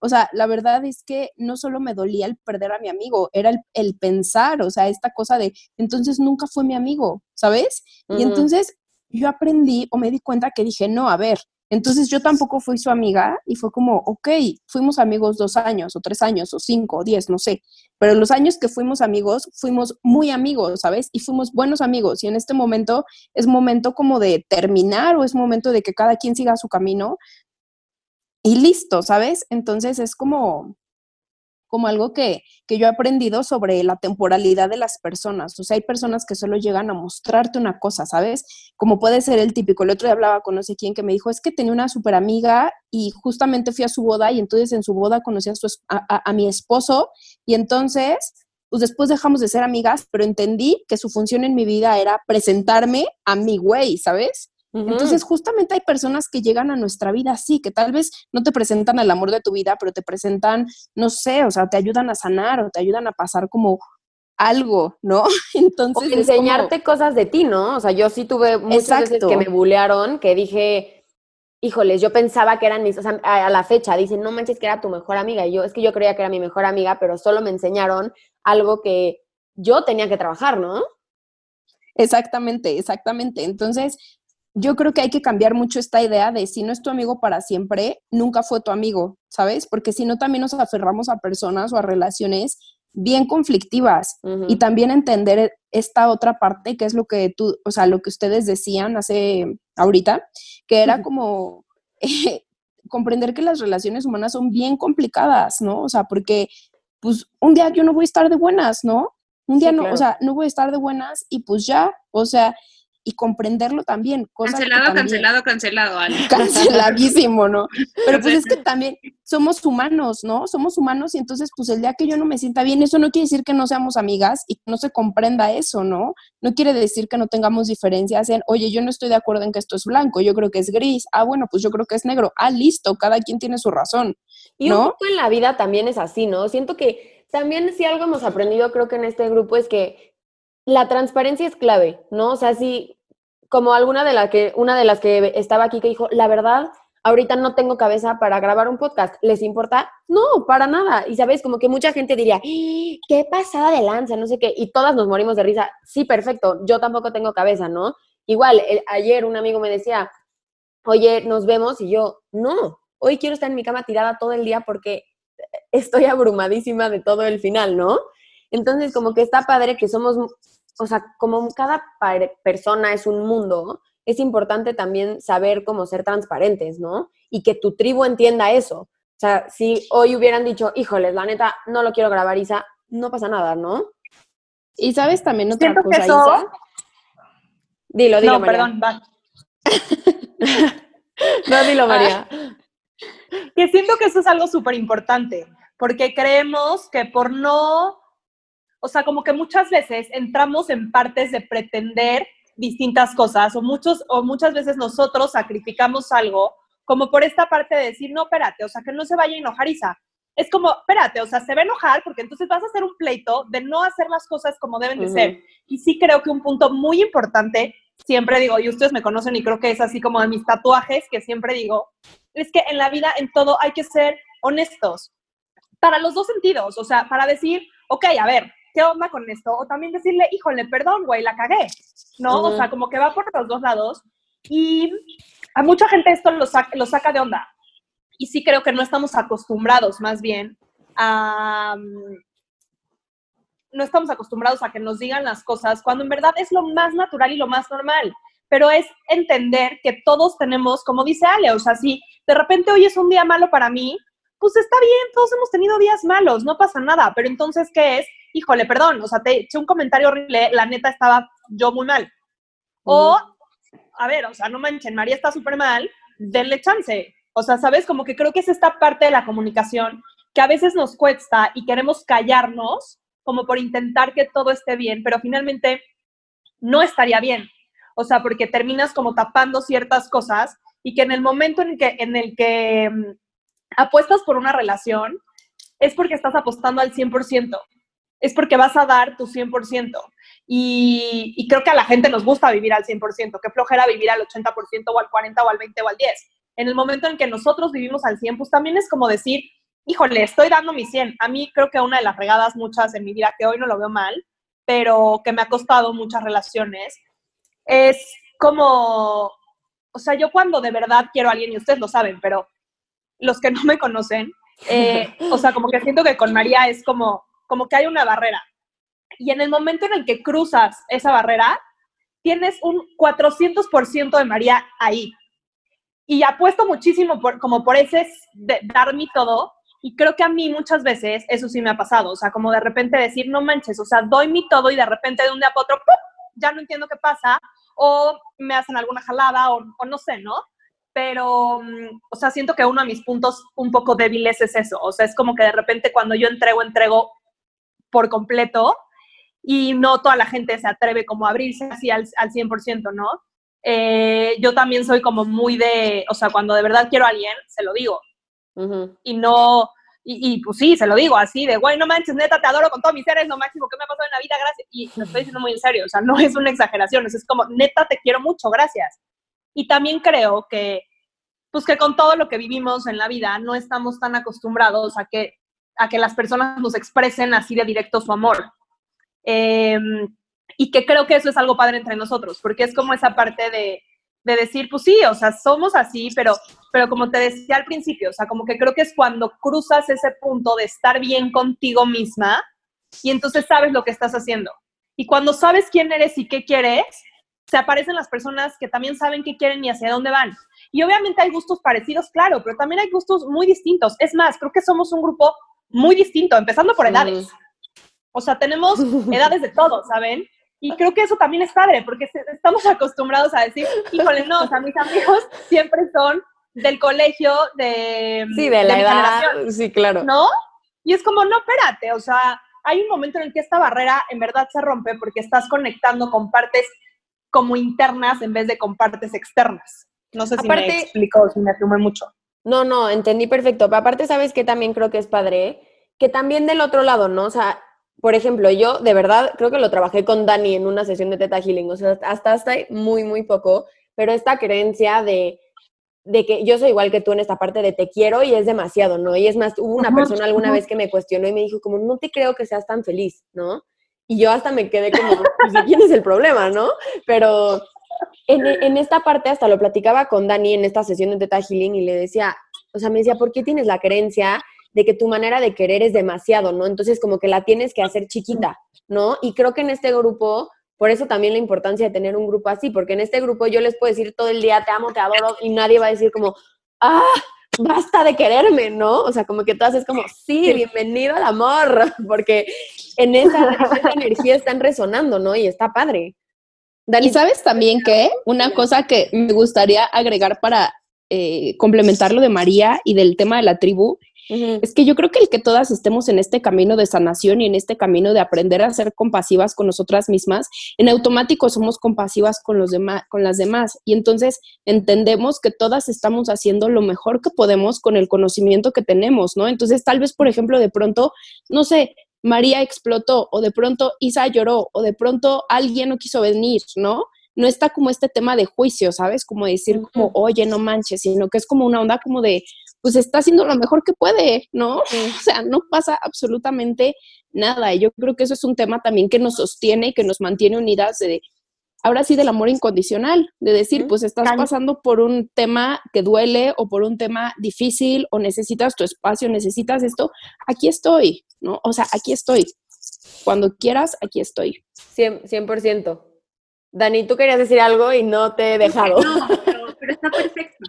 O sea, la verdad es que no solo me dolía el perder a mi amigo, era el, el pensar, o sea, esta cosa de, entonces nunca fue mi amigo, ¿sabes? Y Ujú. entonces yo aprendí o me di cuenta que dije, no, a ver, entonces yo tampoco fui su amiga y fue como, ok, fuimos amigos dos años o tres años o cinco o diez, no sé, pero los años que fuimos amigos, fuimos muy amigos, ¿sabes? Y fuimos buenos amigos y en este momento es momento como de terminar o es momento de que cada quien siga su camino y listo, ¿sabes? Entonces es como, como algo que, que yo he aprendido sobre la temporalidad de las personas. O sea, hay personas que solo llegan a mostrarte una cosa, ¿sabes? Como puede ser el típico. El otro día hablaba con no sé quién que me dijo, es que tenía una super amiga y justamente fui a su boda y entonces en su boda conocí a, su a mi esposo y entonces, pues después dejamos de ser amigas, pero entendí que su función en mi vida era presentarme a mi güey, ¿sabes? Entonces, justamente hay personas que llegan a nuestra vida así, que tal vez no te presentan el amor de tu vida, pero te presentan, no sé, o sea, te ayudan a sanar o te ayudan a pasar como algo, ¿no? O Entonces, es como- enseñarte cosas de ti, ¿no? O sea, yo sí tuve muchas veces Exacto. que me bulearon, que dije, híjoles, yo pensaba que eran mis, o sea, a la fecha dicen, no manches que era tu mejor amiga. Y yo, es que yo creía que era mi mejor amiga, pero solo me enseñaron algo que yo tenía que trabajar, ¿no? Exactamente, exactamente. Entonces, yo creo que hay que cambiar mucho esta idea de si no es tu amigo para siempre, nunca fue tu amigo, ¿sabes? Porque si no, también nos aferramos a personas o a relaciones bien conflictivas. Ujú. Y también entender esta otra parte, que es lo que tú, o sea, lo que ustedes decían hace ahorita, que era Ujú. como eh, comprender que las relaciones humanas son bien complicadas, ¿no? O sea, porque pues un día yo no voy a estar de buenas, ¿no? Un día Sí, no, claro. o sea, no voy a estar de buenas y pues ya, o sea, y comprenderlo también. cosa Cancelado, también- cancelado, cancelado, Ale. canceladísimo, ¿no? Pero pues es que también somos humanos, ¿no? Somos humanos y entonces pues el día que yo no me sienta bien, eso no quiere decir que no seamos amigas y que no se comprenda eso, ¿no? No quiere decir que no tengamos diferencias en, oye, yo no estoy de acuerdo en que esto es blanco, yo creo que es gris, ah, bueno, pues yo creo que es negro, ah, listo, cada quien tiene su razón. Y un ¿no? poco en la vida también es así, ¿no? Siento que también si algo hemos aprendido creo que en este grupo es que la transparencia es clave, ¿no? O sea, si como alguna de las que una de las que estaba aquí que dijo, "La verdad, ahorita no tengo cabeza para grabar un podcast, ¿les importa?" No, para nada. Y sabes, como que mucha gente diría, "¡Ah! "¿Qué pasada de lanza?", no sé qué, y todas nos morimos de risa. Sí, perfecto, yo tampoco tengo cabeza, ¿no? Igual, ayer un amigo me decía, "Oye, nos vemos." Y yo, "No, hoy quiero estar en mi cama tirada todo el día porque estoy abrumadísima de todo el final, ¿no? Entonces, como que está padre que somos, o sea, como cada persona es un mundo, es importante también saber cómo ser transparentes, ¿no? Y que tu tribu entienda eso. O sea, si hoy hubieran dicho, híjoles, la neta, no lo quiero grabar, Isa, no pasa nada, ¿no? Y sabes también otra Siento que cosa, eso- Isa. Dilo, dilo, no, María. perdón, va. No, dilo, María. Que siento que eso es algo súper importante, porque creemos que por no, o sea, como que muchas veces entramos en partes de pretender distintas cosas, o, muchos, o muchas veces nosotros sacrificamos algo, como por esta parte de decir, no, espérate, o sea, que no se vaya a enojar Isa. Es como, espérate, o sea, se va a enojar porque entonces vas a hacer un pleito de no hacer las cosas como deben de ser. Y sí creo que un punto muy importante, siempre digo, y ustedes me conocen y creo que es así como de mis tatuajes, que siempre digo, es que en la vida, en todo, hay que ser honestos. Para los dos sentidos, o sea, para decir, ok, a ver, ¿qué onda con esto? O también decirle, híjole, perdón, güey, la cagué, ¿no? O Ujú. sea, como que va por los dos lados. Y a mucha gente esto lo, saca- lo saca de onda. Y sí creo que no estamos acostumbrados, más bien, a... mm, No estamos acostumbrados a que nos digan las cosas cuando en verdad es lo más natural y lo más normal. Pero es entender que todos tenemos, como dice Ale, o sea, si de repente hoy es un día malo para mí, pues está bien, todos hemos tenido días malos, no pasa nada. Pero entonces, ¿qué es? Híjole, perdón, o sea, te eché un comentario horrible, la neta estaba yo muy mal. O, a ver, o sea, no manchen, María está súper mal, denle chance. O sea, ¿sabes? Como que creo que es esta parte de la comunicación que a veces nos cuesta y queremos callarnos como por intentar que todo esté bien, pero finalmente no estaría bien. O sea, porque terminas como tapando ciertas cosas y que en el momento en el que, en el que mm, apuestas por una relación, es porque estás apostando al 100%, es porque vas a dar tu 100%. Y, y creo que a la gente nos gusta vivir al 100%, qué flojera vivir al 80% o al 40% o al 20% o al 10%. En el momento en que nosotros vivimos al 100%, pues también es como decir, híjole, estoy dando mi 100. A mí creo que una de las regadas muchas en mi vida, que hoy no lo veo mal, pero que me ha costado muchas relaciones, es como, o sea, yo cuando de verdad quiero a alguien, y ustedes lo saben, pero los que no me conocen, eh, o sea, como que siento que con María es como, como que hay una barrera. Y en el momento en el que cruzas esa barrera, tienes un 400% de María ahí. Y apuesto muchísimo por, como por ese de dar mi todo, y creo que a mí muchas veces eso sí me ha pasado, o sea, como de repente decir, no manches, o sea, doy mi todo y de repente de un día para otro, ya no entiendo qué pasa, o me hacen alguna jalada, o, no sé, ¿no? Pero, mm, o sea, siento que uno de mis puntos un poco débiles es eso, o sea, es como que de repente cuando yo entrego, entrego por completo y no toda la gente se atreve como a abrirse así al, al 100%, ¿no? Eh, yo también soy como muy de, o sea, cuando de verdad quiero a alguien, se lo digo, y no, y, pues sí, se lo digo así, de, güey, no manches, neta, te adoro con todos mis seres, lo máximo que me ha pasado en la vida, gracias. Y lo estoy diciendo muy en serio, o sea, no es una exageración, es como, neta, te quiero mucho, gracias. Y también creo que, pues que con todo lo que vivimos en la vida, no estamos tan acostumbrados a que, a que las personas nos expresen así de directo su amor. Em, y que creo que eso es algo padre entre nosotros, porque es como esa parte de, de decir, pues sí, o sea, somos así, pero, pero como te decía al principio, o sea, como que creo que es cuando cruzas ese punto de estar bien contigo misma y entonces sabes lo que estás haciendo. Y cuando sabes quién eres y qué quieres, se aparecen las personas que también saben qué quieren y hacia dónde van. Y obviamente hay gustos parecidos, claro, pero también hay gustos muy distintos. Es más, creo que somos un grupo muy distinto, empezando por edades. O sea, tenemos edades de todo, ¿saben? Y creo que eso también es padre, porque estamos acostumbrados a decir, híjole, no, o sea, mis amigos siempre son del colegio de... Sí, de la edad, sí, claro. ¿No? Y es como, no, espérate, o sea, hay un momento en el que esta barrera en verdad se rompe porque estás conectando con partes como internas en vez de con partes externas. No sé si me explico, si me asume mucho. No, no, entendí perfecto. Pero aparte, ¿sabes qué también creo que es padre? Que también del otro lado, ¿no? O sea, por ejemplo, yo de verdad creo que lo trabajé con Dani en una sesión de Teta Healing, o sea, hasta hasta muy, muy poco, pero esta creencia de, de que yo soy igual que tú en esta parte de te quiero y es demasiado, ¿no? Y es más, hubo una persona alguna vez que me cuestionó y me dijo como, no te creo que seas tan feliz, ¿no? Y yo hasta me quedé como, pues, ¿quién es el problema, no? Pero en, en, esta parte hasta lo platicaba con Dani en esta sesión de Teta Healing y le decía, o sea, me decía, ¿por qué tienes la creencia de que tu manera de querer es demasiado, ¿no? Entonces como que la tienes que hacer chiquita, ¿no? Y creo que en este grupo, por eso también la importancia de tener un grupo así, porque en este grupo yo les puedo decir todo el día, te amo, te adoro, y nadie va a decir como, ah, basta de quererme, ¿no? O sea, como que tú haces como, sí, bienvenido al amor, porque en esa, energía están resonando, ¿no? Y está padre. Dani, ¿sabes también que una cosa que me gustaría agregar para eh, complementar lo de María y del tema de la tribu es que yo creo que el que todas estemos en este camino de sanación y en este camino de aprender a ser compasivas con nosotras mismas, en automático somos compasivas con los demás, con las demás. Y entonces entendemos que todas estamos haciendo lo mejor que podemos con el conocimiento que tenemos, ¿no? Entonces, tal vez, por ejemplo, de pronto, no sé, María explotó, o de pronto Isa lloró, o de pronto alguien no quiso venir, ¿no? no está como este tema de juicio, ¿sabes? Como decir como, oye, no manches, sino que es como una onda como de, pues está haciendo lo mejor que puede, ¿no? O sea, no pasa absolutamente nada. Y yo creo que eso es un tema también que nos sostiene y que nos mantiene unidas de, ahora sí, del amor incondicional, de decir, pues estás pasando por un tema que duele o por un tema difícil o necesitas tu espacio, necesitas esto, aquí estoy, ¿no? O sea, aquí estoy. Cuando quieras, aquí estoy. 100%. 100%. Dani, tú querías decir algo y no te he dejado. No, pero, está perfecto.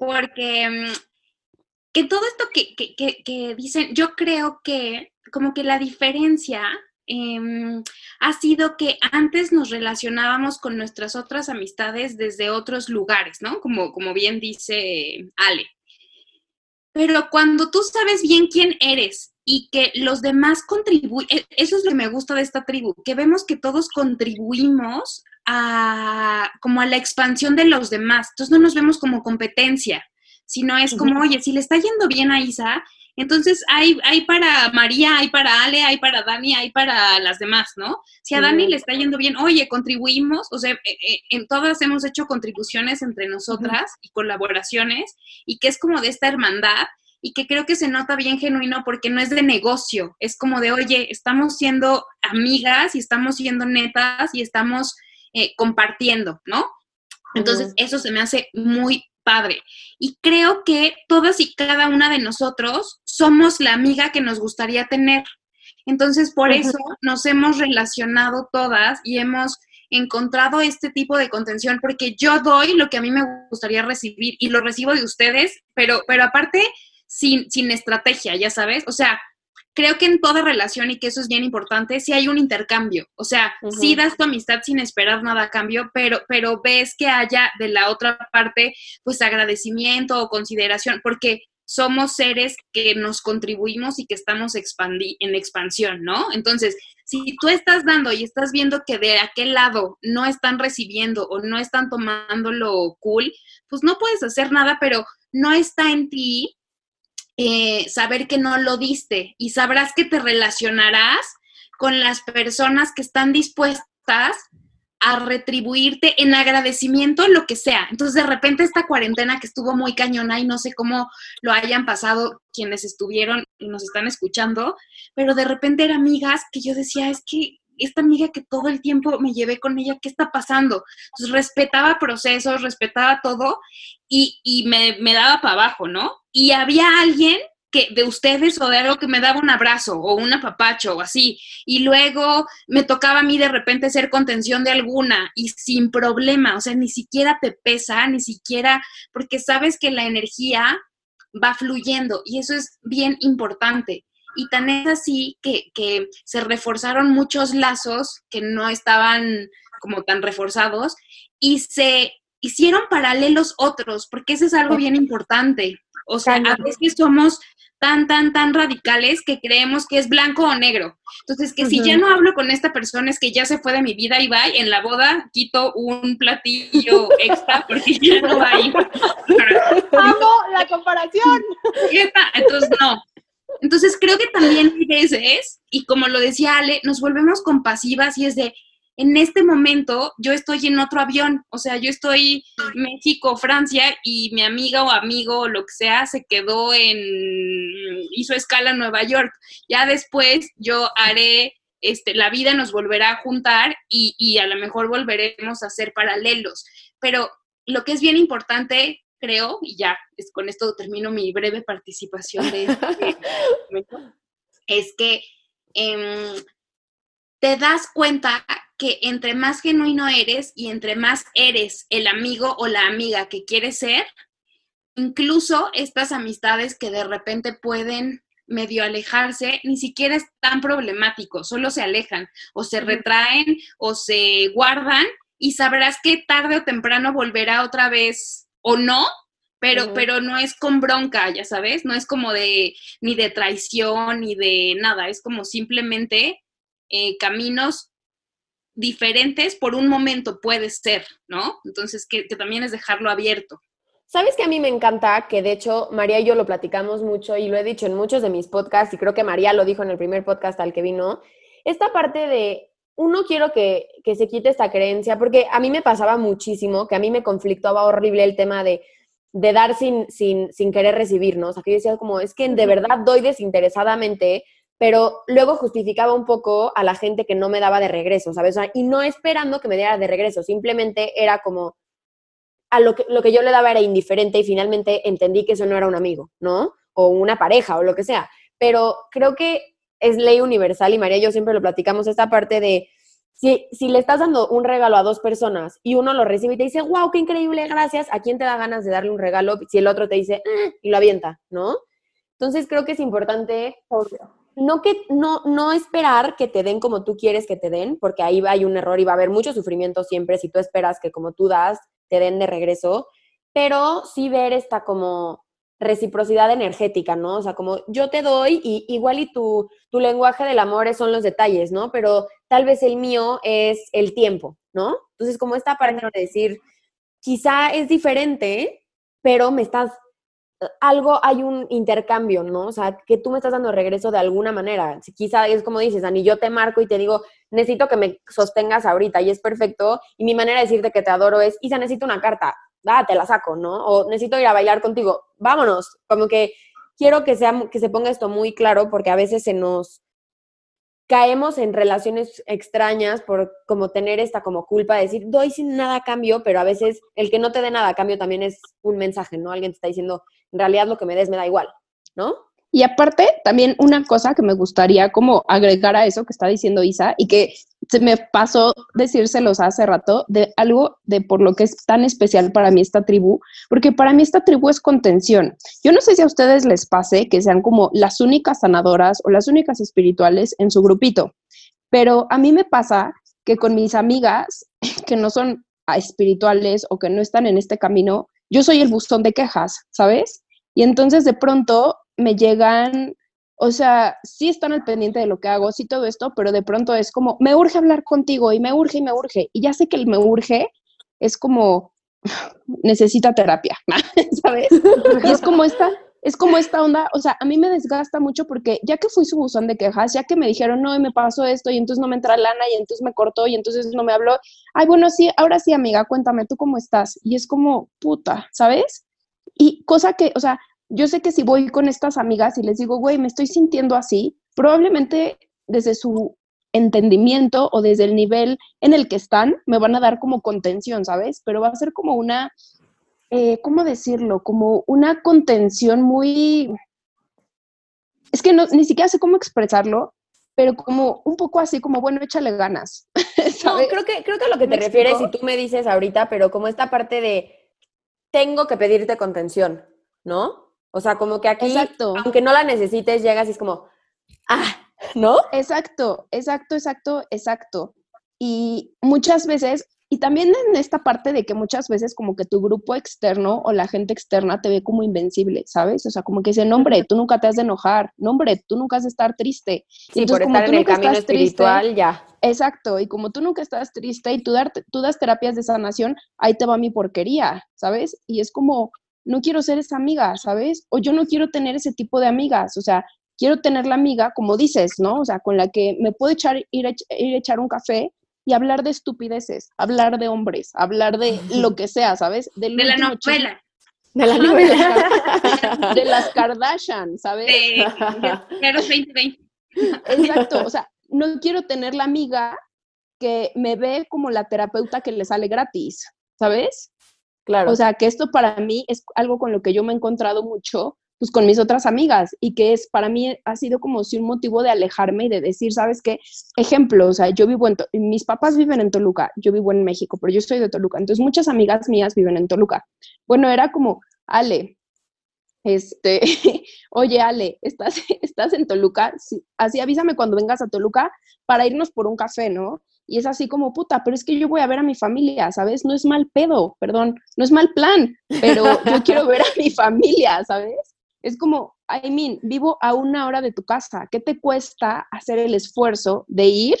Porque mm, que todo esto que, dicen, yo creo que como que la diferencia em, ha sido que antes nos relacionábamos con nuestras otras amistades desde otros lugares, ¿no? Como, como bien dice Ale. Pero cuando tú sabes bien quién eres y que los demás contribuyen, e, eso es lo que me gusta de esta tribu, que vemos que todos contribuimos a como a la expansión de los demás. Entonces no nos vemos como competencia, sino es como, oye, si le está yendo bien a Isa, entonces hay, hay para María, hay para Ale, hay para Dani, hay para las demás, ¿no? Si a Dani le está yendo bien, oye, contribuimos, o sea, eh, eh, en todas hemos hecho contribuciones entre nosotras y colaboraciones, y que es como de esta hermandad, y que creo que se nota bien genuino porque no es de negocio, es como de, oye, estamos siendo amigas y estamos siendo netas y estamos eh, compartiendo, ¿no? Entonces, eso se me hace muy padre. Y creo que todas y cada una de nosotros somos la amiga que nos gustaría tener. Entonces, por eso nos hemos relacionado todas y hemos encontrado este tipo de contención, porque yo doy lo que a mí me gustaría recibir y lo recibo de ustedes, pero, pero aparte, sin, sin estrategia, ya sabes. O sea, creo que en toda relación, y que eso es bien importante, sí hay un intercambio. O sea, sí das tu amistad sin esperar nada a cambio, pero, pero ves que haya de la otra parte, pues agradecimiento o consideración, porque somos seres que nos contribuimos y que estamos en expansión, ¿no? Entonces, si tú estás dando y estás viendo que de aquel lado no están recibiendo o no están tomando lo cool, pues no puedes hacer nada, pero no está en ti eh, saber que no lo diste y sabrás que te relacionarás con las personas que están dispuestas a retribuirte en agradecimiento lo que sea. Entonces, de repente esta cuarentena que estuvo muy cañona y no sé cómo lo hayan pasado quienes estuvieron y nos están escuchando, pero de repente eran amigas que yo decía, es que esta amiga que todo el tiempo me llevé con ella, ¿qué está pasando? Entonces respetaba procesos, respetaba todo y, y me, me, daba para abajo, ¿no? Y había alguien que de ustedes o de algo que me daba un abrazo o un apapacho o así. Y luego me tocaba a mí de repente ser contención de alguna y sin problema, o sea, ni siquiera te pesa, ni siquiera, porque sabes que la energía va fluyendo y eso es bien importante. Y tan es así que, que se reforzaron muchos lazos que no estaban como tan reforzados y se hicieron paralelos otros, porque eso es algo bien importante. O sea, a veces somos tan, tan, tan radicales que creemos que es blanco o negro. Entonces, que si ya no hablo con esta persona es que ya se fue de mi vida y va, en la boda quito un platillo extra porque ya no va a ir. ¡Amo la comparación! Entonces, no. Entonces creo que también hay veces, y como lo decía Ale, nos volvemos compasivas y es de, en este momento yo estoy en otro avión, o sea, yo estoy en México, Francia, y mi amiga o amigo o lo que sea se quedó en, hizo escala en Nueva York. Ya después yo haré, este, la vida nos volverá a juntar y, y a lo mejor volveremos a ser paralelos. Pero lo que es bien importante creo, y ya es, con esto termino mi breve participación de este es que em, te das cuenta que entre más genuino eres y entre más eres el amigo o la amiga que quieres ser, incluso estas amistades que de repente pueden medio alejarse, ni siquiera es tan problemático, solo se alejan o se retraen o se guardan y sabrás que tarde o temprano volverá otra vez o no, pero, pero no es con bronca, ya sabes, no es como de ni de traición ni de nada, es como simplemente eh, caminos diferentes por un momento puede ser, ¿no? Entonces, que, que también es dejarlo abierto. ¿Sabes que a mí me encanta? Que de hecho María y yo lo platicamos mucho y lo he dicho en muchos de mis podcasts y creo que María lo dijo en el primer podcast al que vino. Esta parte de uno quiero que, se quite esta creencia, porque a mí me pasaba muchísimo, que a mí me conflictaba horrible el tema de, dar sin, sin, sin, querer recibir, ¿no? O sea, que yo decía como, es que de verdad doy desinteresadamente, pero luego justificaba un poco a la gente que no me daba de regreso, ¿sabes? y no esperando que me diera de regreso, simplemente era como, a lo que, lo que yo le daba era indiferente y finalmente entendí que eso no era un amigo, ¿no? O una pareja o lo que sea. Pero creo que es ley universal y María y yo siempre lo platicamos, esta parte de si, si le estás dando un regalo a dos personas y uno lo recibe y te dice, wow, qué increíble, gracias, ¿a quién te da ganas de darle un regalo si el otro te dice, eh", y lo avienta, ¿no? Entonces creo que es importante no, que, no, no esperar que te den como tú quieres que te den, porque ahí hay un error y va a haber mucho sufrimiento siempre si tú esperas que como tú das, te den de regreso, pero sí ver esta como reciprocidad energética, ¿no? O sea, como yo te doy y igual y tu, tu lenguaje del amor son los detalles, ¿no? Pero tal vez el mío es el tiempo, ¿no? Entonces, como esta parte de decir, quizá es diferente, pero me estás algo, hay un intercambio, ¿no? O sea, que tú me estás dando regreso de alguna manera. Quizá es como dices, Dani, yo te marco y te digo, necesito que me sostengas ahorita y es perfecto. Y mi manera de decirte que te adoro es, Isa, necesito una carta, ah, te la saco, ¿no? O necesito ir a bailar contigo, vámonos. Como que quiero que, sea, que se ponga esto muy claro porque a veces se nos caemos en relaciones extrañas por como tener esta como culpa de decir, doy sin nada a cambio, pero a veces el que no te dé nada a cambio también es un mensaje, ¿no? Alguien te está diciendo, en realidad lo que me des me da igual, ¿no? Y aparte, también una cosa que me gustaría como agregar a eso que está diciendo Isa y que se me pasó decírselos hace rato, de algo de por lo que es tan especial para mí esta tribu, porque para mí esta tribu es contención. Yo no sé si a ustedes les pase que sean como las únicas sanadoras o las únicas espirituales en su grupito, pero a mí me pasa que con mis amigas que no son espirituales o que no están en este camino, yo soy el buzón de quejas, ¿sabes? Y entonces de pronto me llegan, o sea, sí están al pendiente de lo que hago, sí todo esto, pero de pronto es como, me urge hablar contigo y me urge y me urge. Y ya sé que el me urge es como, necesita terapia, ¿sabes? Y es como esta, es como esta onda, o sea, a mí me desgasta mucho porque ya que fui su buzón de quejas, ya que me dijeron, no, me pasó esto y entonces no me entra lana y entonces me cortó y entonces no me habló, ay, bueno, sí, ahora sí, amiga, cuéntame, ¿tú cómo estás? Y es como, puta, ¿sabes? Y cosa que, o sea, yo sé que si voy con estas amigas y les digo, güey, me estoy sintiendo así, probablemente desde su entendimiento o desde el nivel en el que están, me van a dar como contención, ¿sabes? Pero va a ser como una, eh, ¿cómo decirlo? Como una contención muy... Es que no, ni siquiera sé cómo expresarlo, pero como un poco así, como, bueno, échale ganas. No, creo que, creo que a lo que te refieres, y tú me dices ahorita, pero como esta parte de, tengo que pedirte contención, ¿no? O sea, como que aquí, aunque no la necesites, llegas y es como, ah, ¿no? Exacto, exacto, exacto, exacto. Y muchas veces, y también en esta parte de que muchas veces como que tu grupo externo o la gente externa te ve como invencible, ¿sabes? O sea, como que dice, no hombre, tú nunca te has de enojar, no hombre, tú nunca has de estar triste. Sí, Entonces, por estar en el camino espiritual, ya. Exacto, y como tú nunca estás triste y tú, dar, tú das terapias de sanación, ahí te va mi porquería, ¿sabes? Y es como, no quiero ser esa amiga, ¿sabes? O yo no quiero tener ese tipo de amigas, o sea, quiero tener la amiga, como dices, ¿no? O sea, con la que me puedo echar, ir, a, ir a echar un café y hablar de estupideces, hablar de hombres, hablar de lo que sea, ¿sabes? de la novela. De la novela. De, las Kardashian, ¿sabes? De, 2020. Exacto, o sea, no quiero tener la amiga que me ve como la terapeuta que le sale gratis, ¿sabes? Claro. O sea, que esto para mí es algo con lo que yo me he encontrado mucho, pues con mis otras amigas y que es para mí ha sido como si un motivo de alejarme y de decir, ¿sabes qué? Ejemplo, o sea, yo vivo en, mis papás viven en Toluca, yo vivo en México, pero yo estoy de Toluca, entonces muchas amigas mías viven en Toluca. Bueno, era como, Ale, este, oye Ale, ¿estás, estás en Toluca? Sí, así avísame cuando vengas a Toluca para irnos por un café, ¿no? Y es así como, puta, pero es que yo voy a ver a mi familia, ¿sabes? No es mal pedo, perdón, no es mal plan, pero yo quiero ver a mi familia, ¿sabes? Es como, I mean, vivo a una hora de tu casa, ¿qué te cuesta hacer el esfuerzo de ir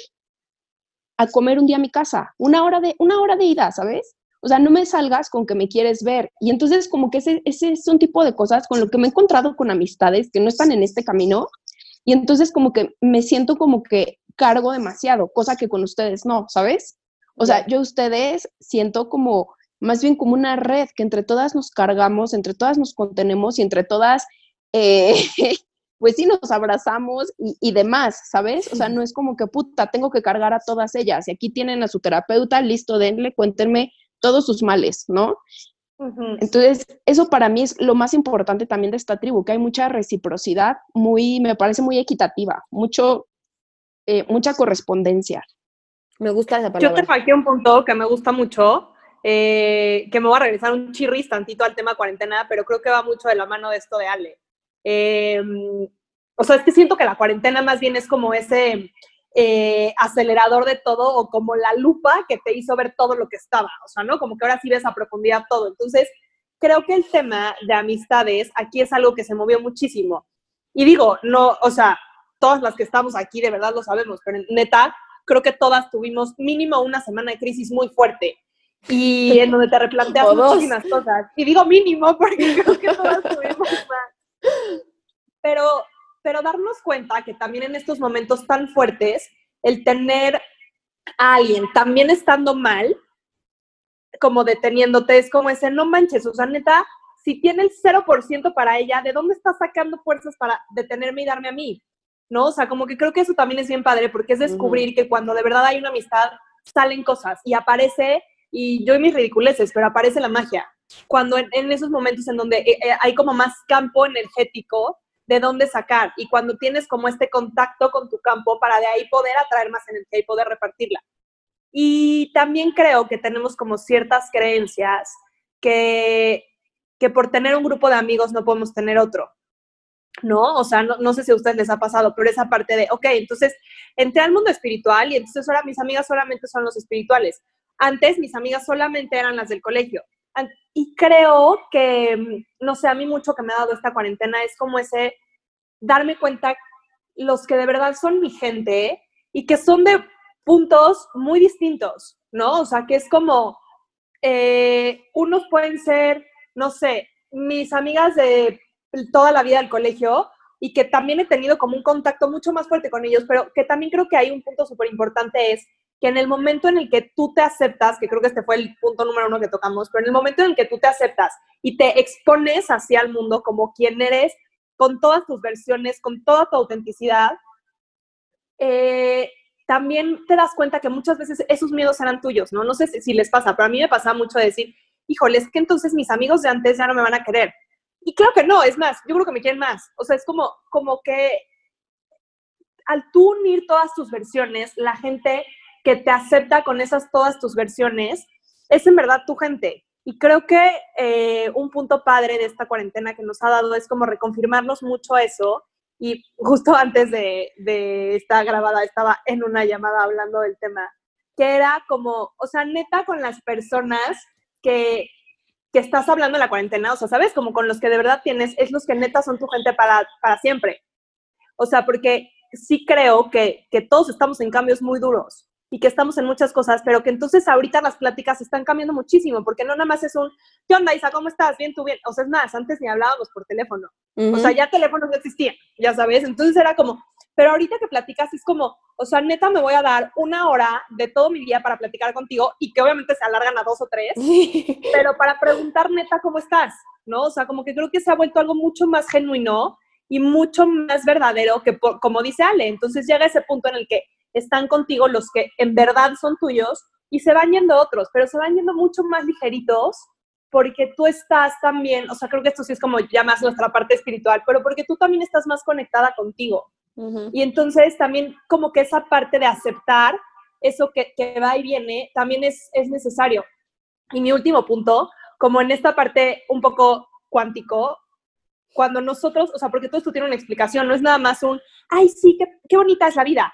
a comer un día a mi casa? Una hora de, una hora de ida, ¿sabes? O sea, no me salgas con que me quieres ver. Y entonces como que ese, ese es un tipo de cosas con lo que me he encontrado con amistades que no están en este camino. Y entonces como que me siento como que cargo demasiado, cosa que con ustedes no, ¿sabes? O sea, yo ustedes siento como más bien como una red que entre todas nos cargamos, entre todas nos contenemos y entre todas, eh, pues sí, nos abrazamos y, demás, ¿sabes? O sea, no es como que puta, tengo que cargar a todas ellas y aquí tienen a su terapeuta, listo, denle, cuéntenme todos sus males, ¿no? Entonces, eso para mí es lo más importante también de esta tribu, que hay mucha reciprocidad, muy, me parece muy equitativa, mucho eh, mucha correspondencia. Me gusta esa palabra. Yo te falté un punto que me gusta mucho, eh, que me voy a regresar un chirris tantito al tema cuarentena, pero creo que va mucho de la mano de esto de Ale. Em, o sea, es que siento que la cuarentena más bien es como ese eh, acelerador de todo o como la lupa que te hizo ver todo lo que estaba, o sea, ¿no? Como que ahora sí ves a profundidad todo. Entonces, creo que el tema de amistades aquí es algo que se movió muchísimo. Y digo, no, o sea, todas las que estamos aquí de verdad lo sabemos, pero neta, creo que todas tuvimos mínimo una semana de crisis muy fuerte. y en donde te replanteas muchísimas cosas. Y digo mínimo porque creo que todas tuvimos más. Pero, pero darnos cuenta que también en estos momentos tan fuertes, el tener a alguien también estando mal, como deteniéndote, es como ese, no manches, o sea, neta, si tiene el 0% para ella, ¿de dónde está sacando fuerzas para detenerme y darme a mí? ¿No? O sea, como que creo que eso también es bien padre, porque es descubrir que cuando de verdad hay una amistad, salen cosas y aparece, y yo y mis ridiculeces, pero aparece la magia. Cuando en, en esos momentos en donde eh, eh, hay como más campo energético de dónde sacar, y cuando tienes como este contacto con tu campo para de ahí poder atraer más energía y poder repartirla. Y también creo que tenemos como ciertas creencias que, que por tener un grupo de amigos no podemos tener otro. ¿No? O sea, no, no sé si a ustedes les ha pasado, pero esa parte de, ok, entonces entré al mundo espiritual y entonces ahora mis amigas solamente son los espirituales. Antes mis amigas solamente eran las del colegio. Y creo que, mm, no sé, a mí mucho que me ha dado esta cuarentena es como ese darme cuenta los que de verdad son mi gente y que son de puntos muy distintos, ¿no? O sea, que es como, eh, unos pueden ser, no sé, mis amigas de toda la vida del colegio y que también he tenido como un contacto mucho más fuerte con ellos, pero que también creo que hay un punto súper importante es que en el momento en el que tú te aceptas, que creo que este fue el punto número uno que tocamos, pero en el momento en el que tú te aceptas y te expones hacia el mundo como quien eres, con todas tus versiones, con toda tu autenticidad, eh, también te das cuenta que muchas veces esos miedos eran tuyos, ¿no? No sé si, les pasa, pero a mí me pasa mucho decir, híjole, es que entonces mis amigos de antes ya no me van a querer. Y creo que no, es más, yo creo que me quieren más. O sea, es como, como que al tú unir todas tus versiones, la gente que te acepta con esas todas tus versiones, es en verdad tu gente. Y creo que eh, un punto padre de esta cuarentena que nos ha dado es como reconfirmarnos mucho eso. Y justo antes de, de grabada estaba en una llamada hablando del tema, que era como, o sea, neta con las personas que, que estás hablando en la cuarentena, o sea, ¿sabes? Como con los que de verdad tienes, es los que neta son tu gente para, para siempre. O sea, porque sí creo que, que todos estamos en cambios muy duros y que estamos en muchas cosas, pero que entonces ahorita las pláticas están cambiando muchísimo, porque no nada más es un, ¿qué onda, Isa? ¿Cómo estás? Bien, tú bien. O sea, es más, antes ni hablábamos por teléfono. O sea, ya teléfonos no existían, ya sabes. Entonces era como, pero ahorita que platicas es como, o sea, neta me voy a dar una hora de todo mi día para platicar contigo y que obviamente se alargan a dos o tres, Sí. pero para preguntar neta cómo estás, ¿no? O sea, como que creo que se ha vuelto algo mucho más genuino y mucho más verdadero que, por- como dice Ale. Entonces llega ese punto en el que están contigo los que en verdad son tuyos y se van yendo otros, pero se van yendo mucho más ligeritos porque tú estás también, o sea, creo que esto sí es como ya más nuestra parte espiritual, pero porque tú también estás más conectada contigo. Ujú. Y entonces también como que esa parte de aceptar eso que, que va y viene también es, es necesario. Y mi último punto, como en esta parte un poco cuántico, cuando nosotros, o sea, porque todo esto tiene una explicación, no es nada más un, ay, sí, qué, qué bonita es la vida.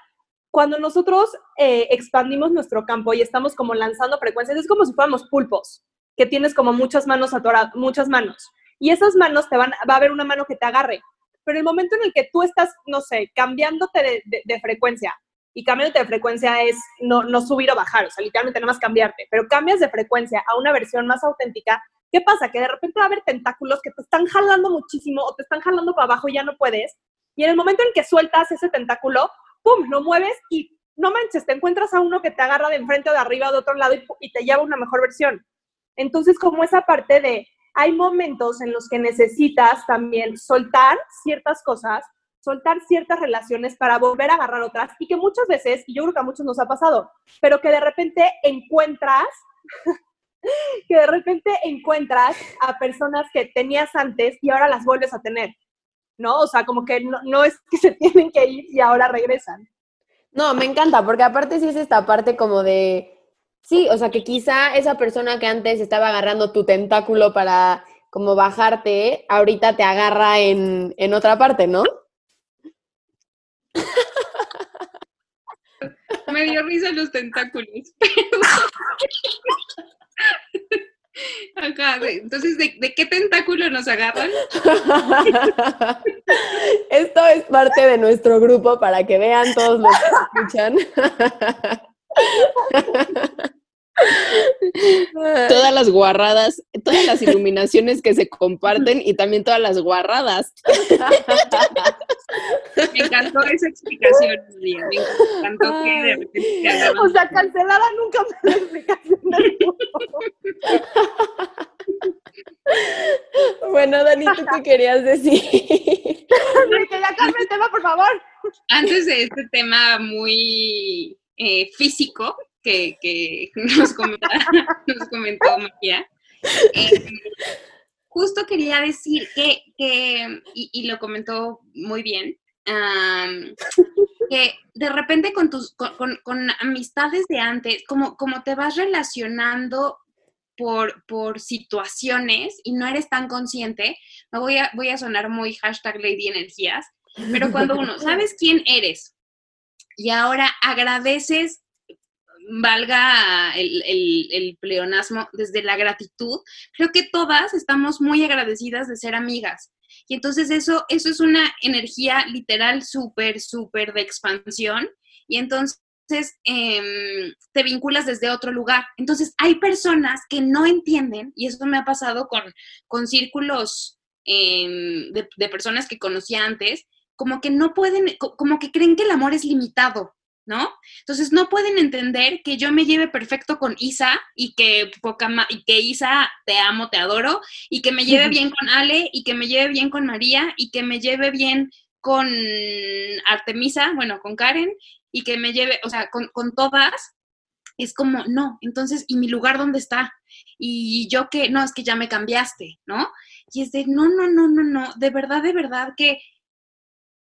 Cuando nosotros eh, expandimos nuestro campo y estamos como lanzando frecuencias, es como si fuéramos pulpos, que tienes como muchas manos atoradas, muchas manos. Y esas manos te van, va a haber una mano que te agarre. Pero el momento en el que tú estás, no sé, cambiándote de, de- de frecuencia, y cambiándote de frecuencia es no, no subir o bajar, o sea, literalmente nada más cambiarte, pero cambias de frecuencia a una versión más auténtica, ¿qué pasa? Que de repente va a haber tentáculos que te están jalando muchísimo o te están jalando para abajo y ya no puedes. Y en el momento en que sueltas ese tentáculo, ¡pum!, lo mueves y no manches, te encuentras a uno que te agarra de enfrente o de arriba o de otro lado y, y te lleva una mejor versión. Entonces, como esa parte de, hay momentos en los que necesitas también soltar ciertas cosas, soltar ciertas relaciones para volver a agarrar otras y que muchas veces, y yo creo que a muchos nos ha pasado, pero que de repente encuentras, que de repente encuentras a personas que tenías antes y ahora las vuelves a tener, ¿no? O sea, como que no, no es que se tienen que ir y ahora regresan. No, me encanta, porque aparte sí es esta parte como de, sí, o sea, que quizá esa persona que antes estaba agarrando tu tentáculo para como bajarte, ahorita te agarra en, en otra parte, ¿no? Me dio risa los tentáculos. Ajá, de- entonces, ¿de, de qué tentáculo nos agarran? Esto es parte de nuestro grupo para que vean todos los que escuchan. todas las guarradas, todas las iluminaciones que se comparten y también todas las guarradas. Me encantó esa explicación, Me encantó que de repente O sea, cancelada nunca más la explicación del Bueno, Dani, ¿tú qué querías decir? que ya cambie el tema, por favor. Antes de este tema muy eh, físico que, que nos, comentó, nos comentó María, eh, justo quería decir que, que y, y, lo comentó muy bien, um, que de repente con tus con, con, amistades de antes, como, como te vas relacionando por, por, situaciones y no eres tan consciente, me voy a, voy a sonar muy hashtag Lady Energías, pero cuando uno, ¿sabes quién eres? Y ahora agradeces valga el, el, pleonasmo, desde la gratitud, creo que todas estamos muy agradecidas de ser amigas. Y entonces eso, eso es una energía literal súper, súper de expansión. Y entonces eh, te vinculas desde otro lugar. Entonces hay personas que no entienden, y eso me ha pasado con, con círculos eh, de, de personas que conocía antes, como que no pueden, como que creen que el amor es limitado. ¿No? Entonces no pueden entender que yo me lleve perfecto con Isa y que, poca y que Isa te amo, te adoro, y que me lleve bien con Ale, y que me lleve bien con María, y que me lleve bien con Artemisa, bueno, con Karen, y que me lleve, o sea, con, con todas, es como, no, entonces, ¿y mi lugar dónde está? Y yo que, no, es que ya me cambiaste, ¿no? Y es de, no, no, no, no, no, de verdad, de verdad que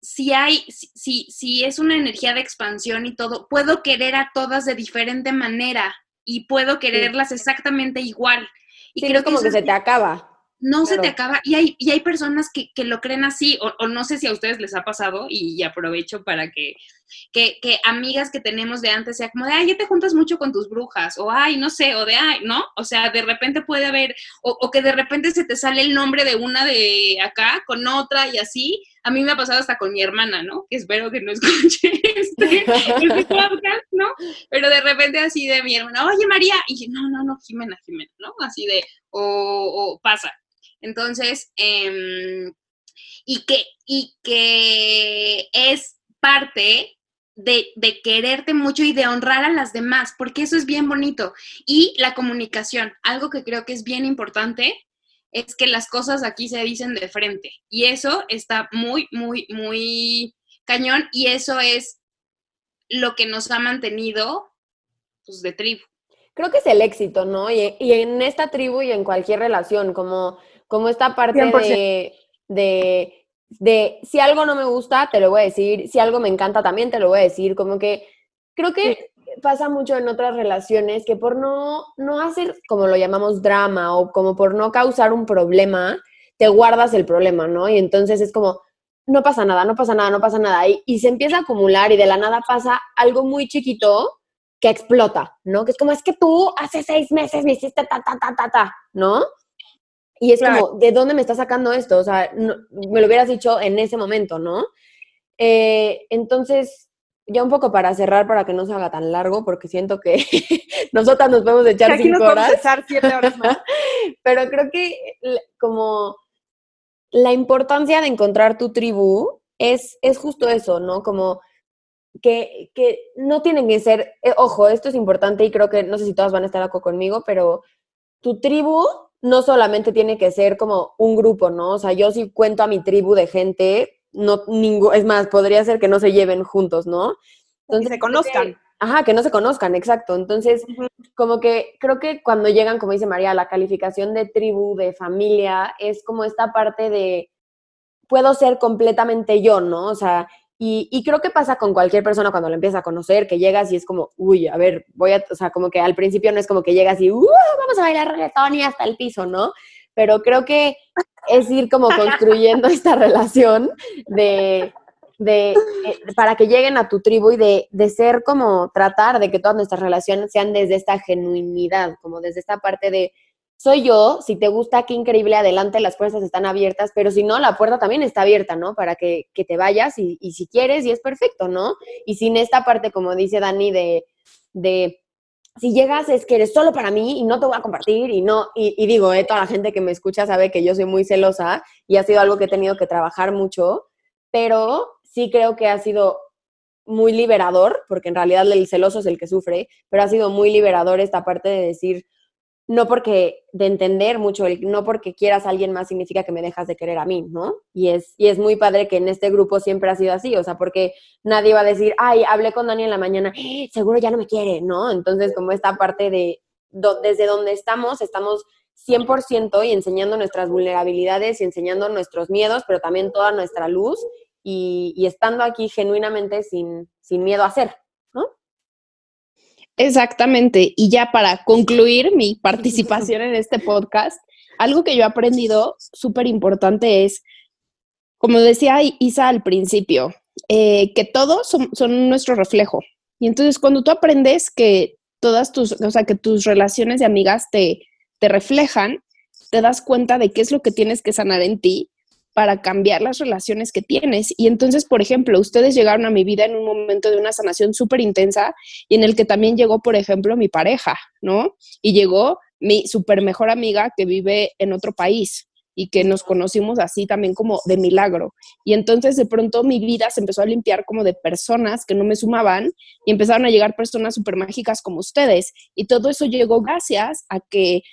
si hay, si, si es una energía de expansión y todo, puedo querer a todas de diferente manera y puedo quererlas exactamente igual. Y creo como que, se te acaba. No se te acaba. Y hay, y hay personas que, que lo creen así, o, o, no sé si a ustedes les ha pasado, y, y aprovecho para que, que, que, amigas que tenemos de antes sea como de, ay, ya te juntas mucho con tus brujas, o ay, no sé, o de, ay, ¿no? O sea, de repente puede haber, o, que de repente se te sale el nombre de una de acá con otra y así. A mí me ha pasado hasta con mi hermana, ¿no? Que espero que no escuche este, este ¿no? Pero de repente así de mi hermana, oye María, y yo, no, no, no, Jimena, Jimena, ¿no? Así de, o, o pasa. Entonces, eh, y, que, y que es parte de, de, quererte mucho y de honrar a las demás, porque eso es bien bonito. Y la comunicación, algo que creo que es bien importante, es que las cosas aquí se dicen de frente. Y eso está muy, muy, muy cañón y eso es lo que nos ha mantenido pues, de tribu. Creo que es el éxito, ¿no? Y, y en esta tribu y en cualquier relación, como como esta parte de, de, de, si algo no me gusta, te lo voy a decir, si algo me encanta también te lo voy a decir, como que creo que pasa mucho en otras relaciones que por no, no hacer, como lo llamamos, drama o como por no causar un problema, te guardas el problema, ¿no? Y entonces es como, no pasa nada, no pasa nada, no pasa nada. Y, y se empieza a acumular y de la nada pasa algo muy chiquito que explota, ¿no? Que es como, es que tú hace seis meses me hiciste ta, ta, ta, ta, ta, ¿no? Y es claro. como, ¿de dónde me está sacando esto? O sea, no, me lo hubieras dicho en ese momento, ¿no? Eh, entonces, ya un poco para cerrar, para que no se haga tan largo, porque siento que nosotras nos podemos echar Aquí cinco nos horas. echar siete horas más. Pero creo que como la importancia de encontrar tu tribu es, es justo eso, ¿no? Como que, que no tienen que ser, eh, ojo, esto es importante y creo que no sé si todas van a estar acá conmigo, pero tu tribu no solamente tiene que ser como un grupo, ¿no? O sea, yo si cuento a mi tribu de gente, no ningún, es más, podría ser que no se lleven juntos, ¿no? Entonces, que se conozcan. Ajá, que no se conozcan, exacto. Entonces, uh -huh. como que creo que cuando llegan, como dice María, la calificación de tribu, de familia, es como esta parte de puedo ser completamente yo, ¿no? O sea, y, y, creo que pasa con cualquier persona cuando la empiezas a conocer, que llegas y es como, uy, a ver, voy a, o sea, como que al principio no es como que llegas y, uh, vamos a bailar reggaetón y hasta el piso, ¿no? Pero creo que es ir como construyendo esta relación de, de, eh, para que lleguen a tu tribu y de, de ser como tratar de que todas nuestras relaciones sean desde esta genuinidad, como desde esta parte de, soy yo, si te gusta, qué increíble, adelante, las puertas están abiertas, pero si no, la puerta también está abierta, ¿no? Para que, que te vayas y, y, si quieres, y es perfecto, ¿no? Y sin esta parte, como dice Dani, de, de si llegas es que eres solo para mí y no te voy a compartir y no, y, digo, eh, toda la gente que me escucha sabe que yo soy muy celosa y ha sido algo que he tenido que trabajar mucho, pero sí creo que ha sido muy liberador, porque en realidad el celoso es el que sufre, pero ha sido muy liberador esta parte de decir, no porque, de entender mucho, el, no porque quieras a alguien más significa que me dejas de querer a mí, ¿no? Y es, y es muy padre que en este grupo siempre ha sido así, o sea, porque nadie va a decir, ay, hablé con Dani en la mañana, ¡Eh, seguro ya no me quiere, ¿no? Entonces, como esta parte de, desde donde estamos, estamos 100% y enseñando nuestras vulnerabilidades y enseñando nuestros miedos, pero también toda nuestra luz y, estando aquí genuinamente sin, sin miedo a hacer, Exactamente. Y ya para concluir mi participación en este podcast, algo que yo he aprendido súper importante es, como decía Isa al principio, eh, que todos son, nuestro reflejo. Y entonces cuando tú aprendes que todas tus, o sea, que tus relaciones de amigas te, te reflejan, te das cuenta de qué es lo que tienes que sanar en ti para cambiar las relaciones que tienes. Y entonces, por ejemplo, ustedes llegaron a mi vida en un momento de una sanación súper intensa y en el que también llegó, por ejemplo, mi pareja, ¿no? Y llegó mi súper mejor amiga que vive en otro país y que nos conocimos así también como de milagro. Y entonces de pronto mi vida se empezó a limpiar como de personas que no me sumaban y empezaron a llegar personas súper mágicas como ustedes. Y todo eso llegó gracias a que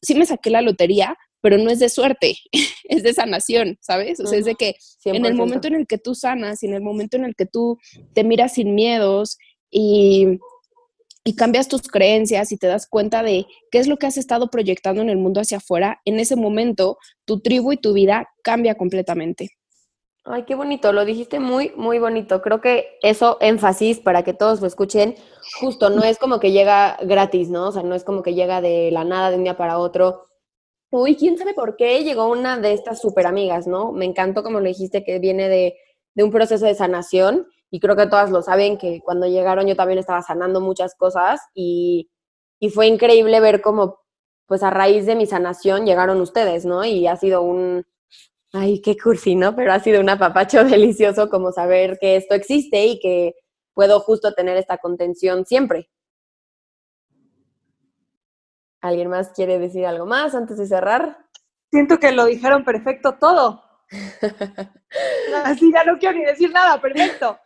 sí me saqué la lotería, pero no es de suerte, es de sanación, ¿sabes? O sea, es de que en el momento en el que tú sanas y en el momento en el que tú te miras sin miedos y, y cambias tus creencias y te das cuenta de qué es lo que has estado proyectando en el mundo hacia afuera, en ese momento tu tribu y tu vida cambia completamente. Ay, qué bonito, lo dijiste muy, muy bonito. Creo que eso, énfasis para que todos lo escuchen, justo no es como que llega gratis, ¿no? O sea, no es como que llega de la nada de un día para otro uy, quién sabe por qué llegó una de estas super amigas, ¿no? Me encantó como lo dijiste que viene de, un proceso de sanación y creo que todas lo saben que cuando llegaron yo también estaba sanando muchas cosas y, y fue increíble ver cómo pues a raíz de mi sanación llegaron ustedes, ¿no? Y ha sido un, ay, qué cursi, ¿no? Pero ha sido un apapacho delicioso como saber que esto existe y que puedo justo tener esta contención siempre. ¿Alguien más quiere decir algo más antes de cerrar? Siento que lo dijeron perfecto todo. Así ya no quiero ni decir nada, perfecto.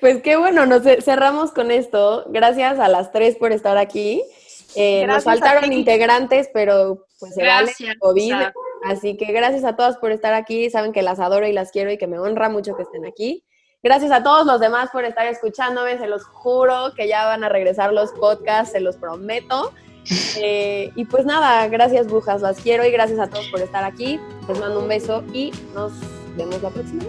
Pues qué bueno, nos cerramos con esto. Gracias a las tres por estar aquí. Eh, nos faltaron integrantes, pero pues se vale COVID. Así que gracias a todas por estar aquí. Saben que las adoro y las quiero y que me honra mucho que estén aquí. Gracias a todos los demás por estar escuchándome. Se los juro que ya van a regresar los podcasts, se los prometo. Eh, y pues nada, gracias brujas, las quiero y gracias a todos por estar aquí. Les mando un beso y nos vemos la próxima.